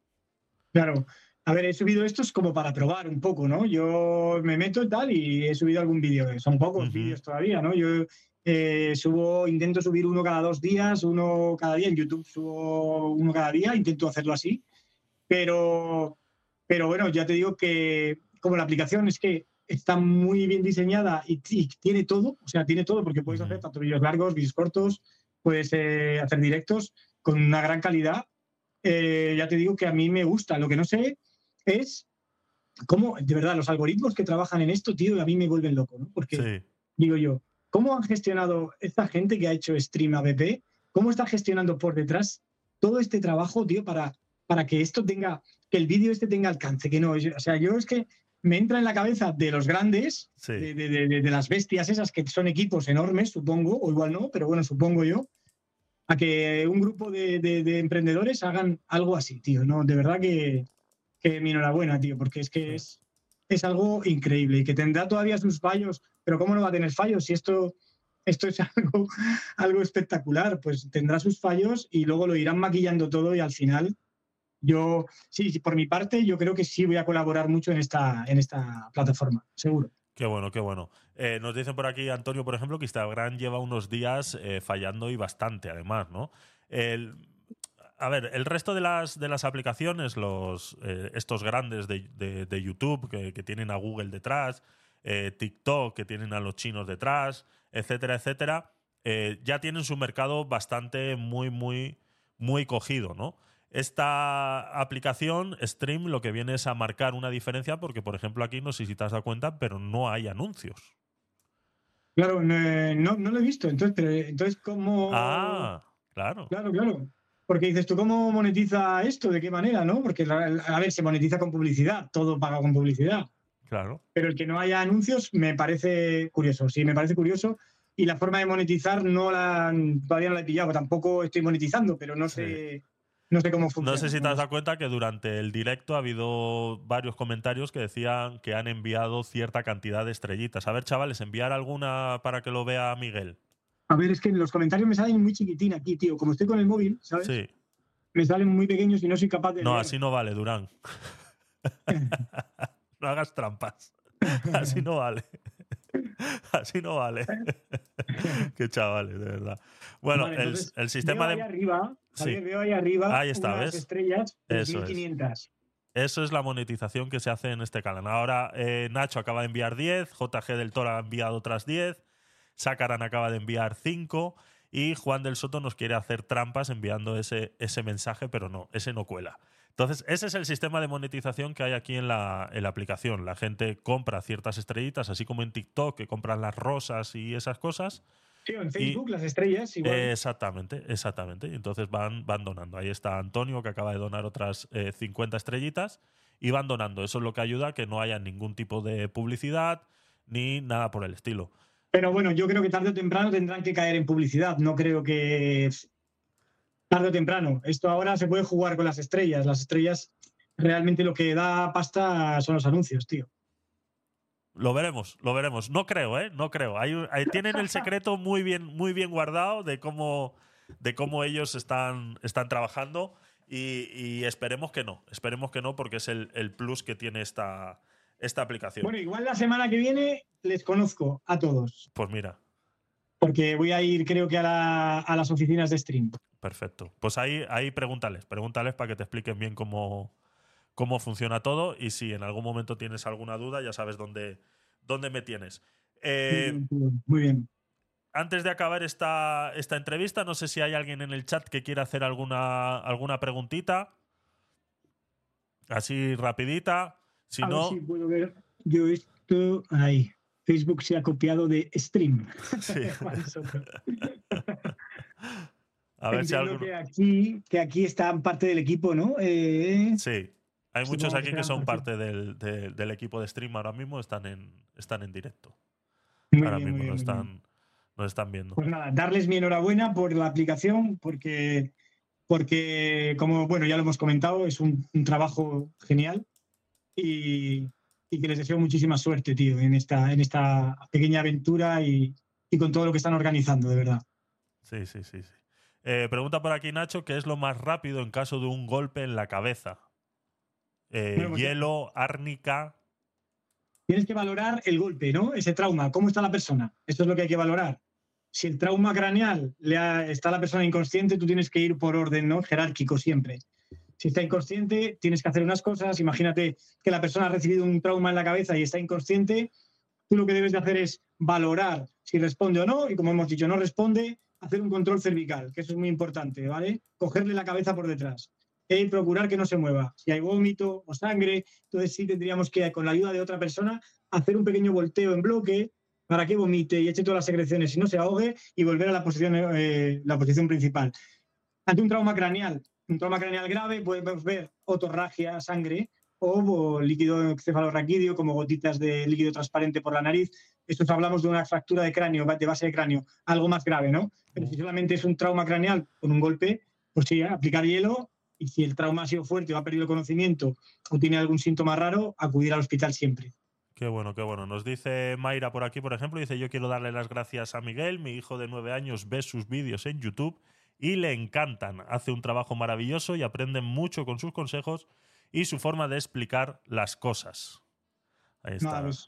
Claro. A ver, he subido estos como para probar un poco, ¿no? Yo me meto y tal y he subido algún vídeo. Son pocos vídeos todavía, ¿no? Yo eh, subo, intento subir uno cada dos días, uno cada día. En YouTube subo uno cada día, intento hacerlo así. Pero, pero bueno, ya te digo que como la aplicación es que está muy bien diseñada y, tiene todo, o sea, tiene todo porque puedes hacer tanto vídeos largos, vídeos cortos, puedes eh, hacer directos con una gran calidad. Eh, ya te digo que a mí me gusta. Lo que no sé es cómo, de verdad, los algoritmos que trabajan en esto, tío, a mí me vuelven loco, ¿no? Porque, digo yo, ¿cómo han gestionado esta gente que ha hecho Stream ABP? ¿Cómo está gestionando por detrás todo este trabajo, tío, para, para que esto tenga, que el vídeo este tenga alcance? Que no, o sea, yo es que me entra en la cabeza de los grandes, de, las bestias esas que son equipos enormes, supongo, o igual no, pero bueno, supongo yo, a que un grupo de, emprendedores hagan algo así, tío. No, de verdad que, que mi enhorabuena, tío, porque es que es, es algo increíble y que tendrá todavía sus fallos, pero ¿cómo no va a tener fallos si esto, esto es [LAUGHS] algo, algo espectacular? Pues tendrá sus fallos y luego lo irán maquillando todo y al final yo, sí, por mi parte, yo creo que sí voy a colaborar mucho en esta, en esta plataforma, seguro. Qué bueno, qué bueno. Eh, nos dicen por aquí, Antonio, por ejemplo, que Instagram lleva unos días eh, fallando y bastante, además, ¿no? a ver, el resto de las, de las aplicaciones, los, eh, estos grandes de, YouTube que, que, tienen a Google detrás, TikTok que tienen a los chinos detrás, etcétera, etcétera, ya tienen su mercado bastante muy, muy, muy cogido, ¿no? Esta aplicación Stream lo que viene es a marcar una diferencia porque, por ejemplo, aquí no sé si te has dado cuenta, pero no hay anuncios. Claro, no, no lo he visto. Entonces, entonces ¿cómo...? Ah, claro. Claro, claro. Porque dices, ¿tú cómo monetiza esto? ¿De qué manera? ¿no? Porque, a ver, se monetiza con publicidad, todo paga con publicidad. Claro. Pero el que no haya anuncios me parece curioso, sí, me parece curioso. Y la forma de monetizar no la, todavía no la he pillado, tampoco estoy monetizando, pero no sé, no sé cómo funciona. No sé si te has dado cuenta que durante el directo ha habido varios comentarios que decían que han enviado cierta cantidad de estrellitas. A ver, chavales, enviar alguna para que lo vea Miguel. A ver, es que los comentarios me salen muy chiquitín aquí, tío. Como estoy con el móvil, ¿sabes? Sí. Me salen muy pequeños y no soy capaz de. No, así no vale, Durán. [LAUGHS] [LAUGHS] no hagas trampas. [LAUGHS] Así no vale. [LAUGHS] Así no vale. [LAUGHS] Qué chavales, de verdad. Bueno, el, sistema de. Ahí arriba, veo ahí arriba. Ahí está, ¿ves? estrellas, Eso Es. Eso es la monetización que se hace en este canal. Ahora eh, Nacho acaba de enviar 10, JG del Toro ha enviado otras 10, Sakaran acaba de enviar 5 y Juan del Soto nos quiere hacer trampas enviando ese, ese mensaje, pero no, ese no cuela. Entonces, ese es el sistema de monetización que hay aquí en la, aplicación. La gente compra ciertas estrellitas, así como en TikTok, que compran las rosas y esas cosas. Sí, en Facebook las estrellas igual. exactamente, exactamente. Y entonces van, van donando. Ahí está Antonio, que acaba de donar otras 50 eh, estrellitas, y van donando. Eso es lo que ayuda a que no haya ningún tipo de publicidad ni nada por el estilo. Pero bueno, yo creo que tarde o temprano tendrán que caer en publicidad. No creo que tarde o temprano. Esto ahora se puede jugar con las estrellas. Las estrellas realmente lo que da pasta son los anuncios, tío. Lo veremos, lo veremos. No creo, ¿eh? No creo. tienen el secreto muy bien, muy bien guardado de cómo, de cómo ellos están, están trabajando y, esperemos que no. Esperemos que no porque es el, el, plus que tiene esta, esta aplicación. Bueno, igual la semana que viene les conozco a todos. Pues mira. Porque voy a ir, creo que, a, a las oficinas de stream. Perfecto. Pues ahí, ahí pregúntales, pregúntales para que te expliquen bien cómo, cómo funciona todo y si en algún momento tienes alguna duda, ya sabes dónde, dónde me tienes. Eh, muy bien. Antes de acabar esta, esta entrevista, no sé si hay alguien en el chat que quiera hacer alguna, alguna preguntita. Así rapidita. Si no. Ver si puedo ver. Yo esto. Ahí. Facebook se ha copiado de Stream. Sí. [LAUGHS] [LAUGHS] A ver si que, aquí, que aquí están parte del equipo, ¿no? Eh, sí. Hay muchos aquí que son parte del, equipo de stream ahora mismo, están en, están en directo. ahora mismo nos, están, están viendo. Pues nada, darles mi enhorabuena por la aplicación, porque, porque como bueno, ya lo hemos comentado, es un, trabajo genial y, que les deseo muchísima suerte, tío, en esta, en esta pequeña aventura y, y con todo lo que están organizando, de verdad. Sí, sí, sí, sí. Eh, pregunta por aquí Nacho, ¿qué es lo más rápido en caso de un golpe en la cabeza? Eh, pues hielo, árnica. Tienes que valorar el golpe, ¿no? Ese trauma, cómo está la persona. Esto es lo que hay que valorar. Si el trauma craneal le está la persona inconsciente, tú tienes que ir por orden, ¿no? Jerárquico siempre. Si está inconsciente, tienes que hacer unas cosas. Imagínate que la persona ha recibido un trauma en la cabeza y está inconsciente. Tú lo que debes de hacer es valorar si responde o no. Y como hemos dicho, no responde, hacer un control cervical, que eso es muy importante, ¿vale? Cogerle la cabeza por detrás y procurar que no se mueva. Si hay vómito o sangre, entonces sí tendríamos que, con la ayuda de otra persona, hacer un pequeño volteo en bloque para que vomite y eche todas las secreciones y no se ahogue y volver a la posición, eh, la posición principal. Ante un trauma craneal, un trauma craneal grave, podemos ver otorragia, sangre, o líquido cefalorraquídeo, como gotitas de líquido transparente por la nariz. Esto hablamos de una fractura de cráneo, de base de cráneo, algo más grave, ¿no? Pero si solamente es un trauma craneal con un golpe, pues sí, aplicar hielo y si el trauma ha sido fuerte o ha perdido el conocimiento o tiene algún síntoma raro, acudir al hospital siempre. Qué bueno, qué bueno. Nos dice Mayra por aquí, por ejemplo, dice, yo quiero darle las gracias a Miguel, mi hijo de nueve años ve sus vídeos en YouTube y le encantan. Hace un trabajo maravilloso y aprende mucho con sus consejos y su forma de explicar las cosas. Ahí está. Pues,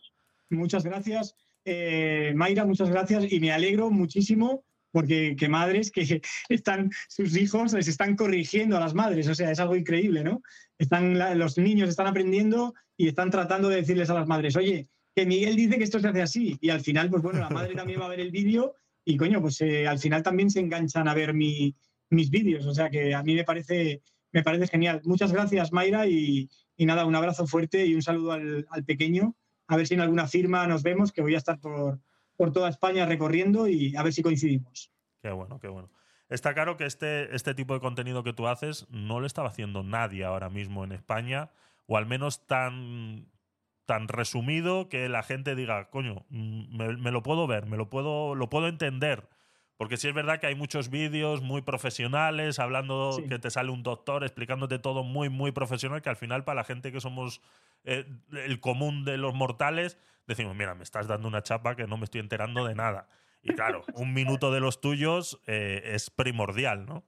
muchas gracias, eh, Mayra, muchas gracias y me alegro muchísimo porque que madres que [LAUGHS] están, sus hijos les están corrigiendo a las madres, o sea, es algo increíble, ¿no? Están, los niños están aprendiendo y están tratando de decirles a las madres, oye, que Miguel dice que esto se hace así, y al final, pues bueno, la madre también va a ver el vídeo y coño, pues eh, al final también se enganchan a ver mis vídeos, o sea que a mí me parece me parece genial. Muchas gracias, Mayra, y, nada, un abrazo fuerte y un saludo al, pequeño. A ver si en alguna firma nos vemos, que voy a estar por, por toda España recorriendo y a ver si coincidimos. Qué bueno, qué bueno. Está claro que este, este tipo de contenido que tú haces no lo estaba haciendo nadie ahora mismo en España, o al menos tan, tan resumido que la gente diga, coño, mm, me, lo puedo ver, me lo puedo, lo puedo entender. Porque sí es verdad que hay muchos vídeos muy profesionales, hablando que te sale un doctor explicándote todo muy, muy profesional, que al final para la gente que somos eh, el común de los mortales, decimos, mira, me estás dando una chapa que no me estoy enterando de nada. Y claro, un minuto de los tuyos eh, es primordial, ¿no?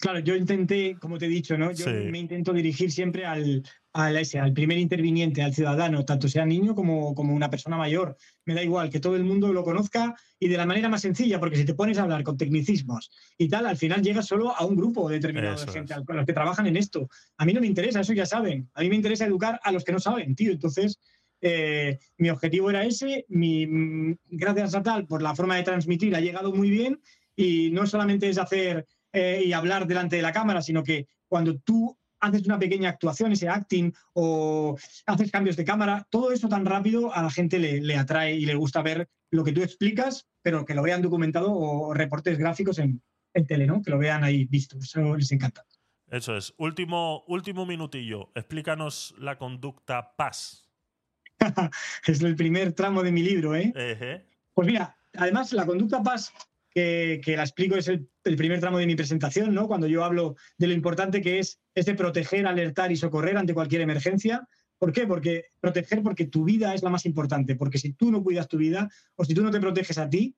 Claro, yo intenté, como te he dicho, ¿no? Yo me intento dirigir siempre al, al, ese, al primer interviniente, al ciudadano, tanto sea niño como, como una persona mayor. Me da igual que todo el mundo lo conozca y de la manera más sencilla, porque si te pones a hablar con tecnicismos y tal, al final llegas solo a un grupo determinado de gente, a los que trabajan en esto. A mí no me interesa, eso ya saben. A mí me interesa educar a los que no saben, tío. Entonces, eh, mi objetivo era ese. Mi, mm, gracias a tal, por la forma de transmitir, ha llegado muy bien y no solamente es hacer eh, y hablar delante de la cámara, sino que cuando tú haces una pequeña actuación, ese acting, o haces cambios de cámara, todo eso tan rápido a la gente le, atrae y le gusta ver lo que tú explicas, pero que lo vean documentado o reportes gráficos en, en tele, ¿no? Que lo vean ahí visto. Eso les encanta. Eso es. Último, último minutillo. Explícanos la conducta PAS. [LAUGHS] es el primer tramo de mi libro, ¿eh? Pues mira, además la conducta PAS que, la explico, es el, primer tramo de mi presentación, ¿no? Cuando yo hablo de lo importante que es, es de proteger, alertar y socorrer ante cualquier emergencia. ¿Por qué? Porque proteger porque tu vida es la más importante, porque si tú no cuidas tu vida o si tú no te proteges a ti,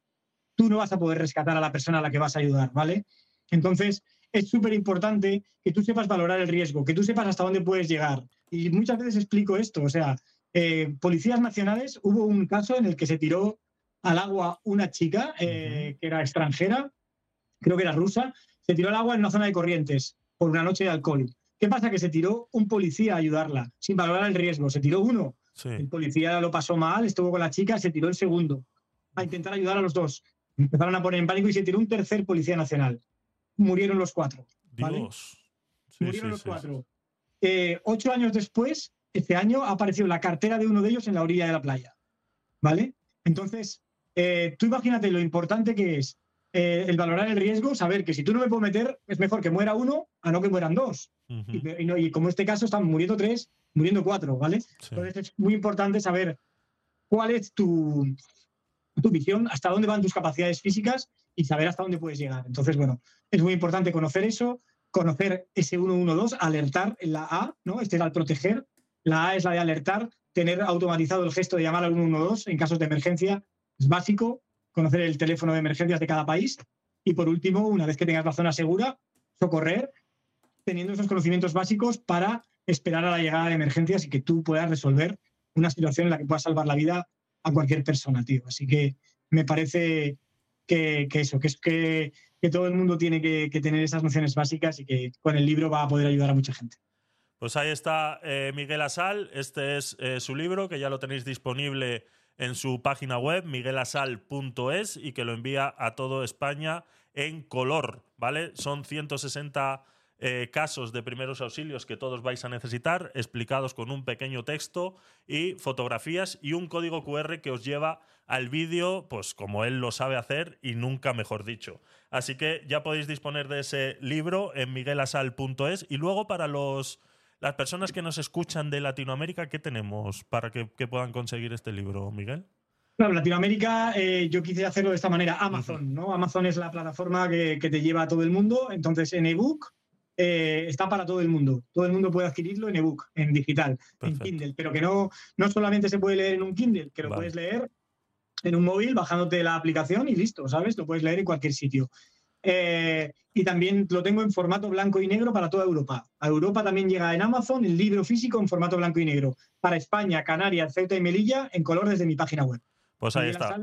tú no vas a poder rescatar a la persona a la que vas a ayudar, ¿vale? Entonces, es súper importante que tú sepas valorar el riesgo, que tú sepas hasta dónde puedes llegar. Y muchas veces explico esto, o sea, eh, policías nacionales, hubo un caso en el que se tiró al agua una chica eh, que era extranjera, creo que era rusa, se tiró al agua en una zona de corrientes por una noche de alcohol. ¿Qué pasa? Que se tiró un policía a ayudarla, sin valorar el riesgo. Se tiró uno. El policía lo pasó mal, estuvo con la chica, se tiró el segundo a intentar ayudar a los dos. Empezaron a poner en pánico y se tiró un tercer policía nacional. Murieron los cuatro. Murieron los cuatro. Eh, ocho años después, este año, ha aparecido la cartera de uno de ellos en la orilla de la playa. ¿Vale? Entonces, eh, tú imagínate lo importante que es eh, el valorar el riesgo, saber que si tú no me puedo meter, es mejor que muera uno a no que mueran dos. y, como en este caso están muriendo tres, muriendo cuatro, ¿vale? Entonces es muy importante saber cuál es tu, tu visión, hasta dónde van tus capacidades físicas y saber hasta dónde puedes llegar. Entonces, bueno, es muy importante conocer eso, conocer ese 112, alertar en la A, ¿no? Este era el proteger. La A es la de alertar, tener automatizado el gesto de llamar al 112 en casos de emergencia es básico conocer el teléfono de emergencias de cada país. Y por último, una vez que tengas la zona segura, socorrer teniendo esos conocimientos básicos para esperar a la llegada de emergencias y que tú puedas resolver una situación en la que puedas salvar la vida a cualquier persona, tío. Así que me parece que, eso, que es que, todo el mundo tiene que, tener esas nociones básicas y que con el libro va a poder ayudar a mucha gente. Pues ahí está eh, Miguel Asal, este es eh, su libro, que ya lo tenéis disponible en su página web, miguelasal.es, y que lo envía a toda España en color, ¿vale? Son 160 eh, casos de primeros auxilios que todos vais a necesitar, explicados con un pequeño texto y fotografías y un código QR que os lleva al vídeo, pues como él lo sabe hacer y nunca mejor dicho. Así que ya podéis disponer de ese libro en miguelasal.es y luego para los las personas que nos escuchan de Latinoamérica, ¿qué tenemos para que, puedan conseguir este libro, Miguel? Claro, Latinoamérica eh, yo quise hacerlo de esta manera. Amazon, ¿no? Amazon es la plataforma que, te lleva a todo el mundo. Entonces, en ebook eh, está para todo el mundo. Todo el mundo puede adquirirlo en ebook, en digital, en Kindle. Pero que no, no solamente se puede leer en un Kindle, que lo puedes leer en un móvil, bajándote la aplicación y listo, ¿sabes? Lo puedes leer en cualquier sitio. Eh, y también lo tengo en formato blanco y negro para toda Europa. A Europa también llega en Amazon el libro físico en formato blanco y negro. Para España, Canarias, Ceuta y Melilla en color desde mi página web. Pues ahí está.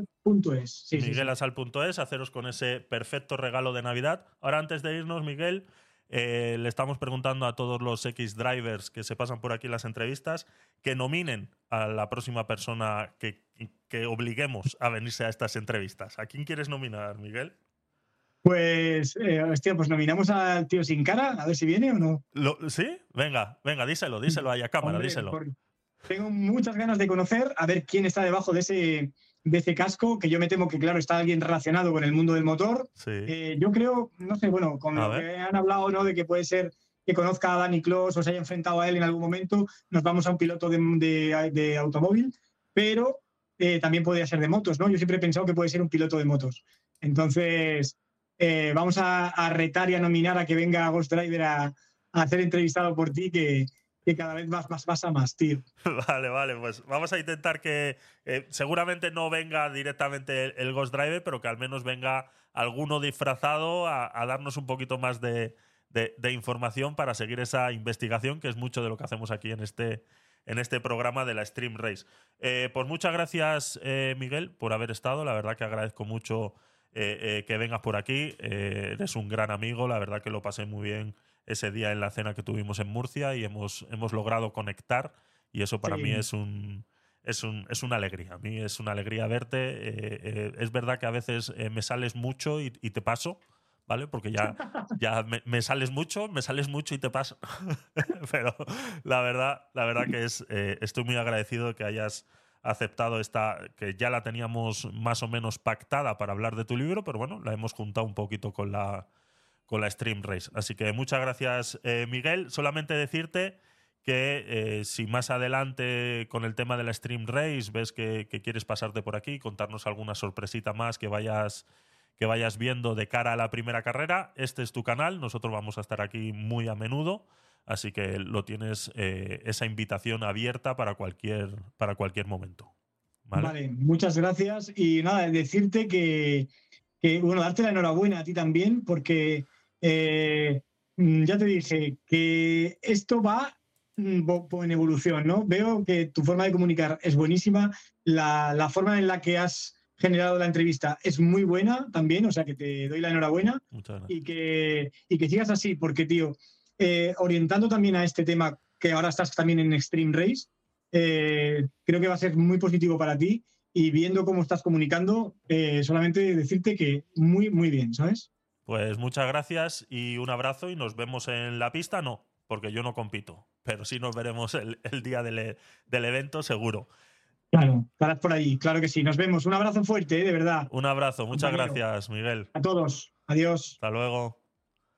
Sí, Miguelasal.es, haceros con ese perfecto regalo de Navidad. Ahora, antes de irnos, Miguel, eh, le estamos preguntando a todos los X drivers que se pasan por aquí en las entrevistas que nominen a la próxima persona que, que obliguemos a venirse a estas entrevistas. ¿A quién quieres nominar, Miguel? Pues, eh, hostia, pues nominamos al tío sin cara, a ver si viene o no. ¿Sí? Venga, venga, díselo, díselo ahí a cámara, díselo. Tengo muchas ganas de conocer, a ver quién está debajo de ese, de ese casco, que yo me temo que, claro, está alguien relacionado con el mundo del motor. Eh, yo creo, no sé, bueno, con lo que han hablado, ¿no? De que puede ser que conozca a Dani Clos o se haya enfrentado a él en algún momento, nos vamos a un piloto de, automóvil, pero eh, también podría ser de motos, ¿no? Yo siempre he pensado que puede ser un piloto de motos. Entonces, eh, vamos a, retar y a nominar a que venga Ghost Driver a, a ser entrevistado por ti, que, cada vez más, más más, tío. [LAUGHS] Vale, vale, pues vamos a intentar que eh, seguramente no venga directamente el, Ghost Driver, pero que al menos venga alguno disfrazado a, darnos un poquito más de, información para seguir esa investigación, que es mucho de lo que hacemos aquí en este, en este programa de la Stream Race. Eh, pues muchas gracias, Miguel, por haber estado. La verdad que agradezco mucho eh, eh, que vengas por aquí. Eh, eres un gran amigo, la verdad que lo pasé muy bien ese día en la cena que tuvimos en Murcia y hemos, hemos logrado conectar y eso para mí es un, es, un, es una alegría. A mí es una alegría verte. es verdad que a veces me sales mucho y, te paso. ¿Vale? Porque ya, [LAUGHS] ya me, sales mucho, me sales mucho y te paso. [LAUGHS] Pero la verdad, la verdad que es, estoy muy agradecido de que hayas aceptado esta, que ya la teníamos más o menos pactada para hablar de tu libro, pero bueno, la hemos juntado un poquito con la, con la Stream Race. Así que muchas gracias, eh, Miguel. Solamente decirte que eh, si más adelante con el tema de la Stream Race ves que, que, quieres pasarte por aquí, contarnos alguna sorpresita más que vayas, que vayas viendo de cara a la primera carrera, este es tu canal. Nosotros vamos a estar aquí muy a menudo. Así que lo tienes eh, esa invitación abierta para cualquier, para cualquier momento. ¿vale? muchas gracias. Y nada, decirte que, bueno, darte la enhorabuena a ti también, porque eh, mm, ya te dije que esto va mm, en evolución, ¿no? Veo que tu forma de comunicar es buenísima, la, la, forma en la que has generado la entrevista es muy buena también, o sea que te doy la enhorabuena y que, y que sigas así, porque, tío, eh, orientando también a este tema que ahora estás también en Extreme Race, eh, creo que va a ser muy positivo para ti y viendo cómo estás comunicando, eh, solamente decirte que muy, muy bien, ¿sabes? Pues muchas gracias y un abrazo y nos vemos en la pista, no, porque yo no compito, pero sí nos veremos el, día del, evento, seguro. Claro, estarás por ahí, claro que sí. Nos vemos. Un abrazo fuerte, de verdad. Un abrazo, muchas gracias, Miguel. A todos. Adiós. Hasta luego.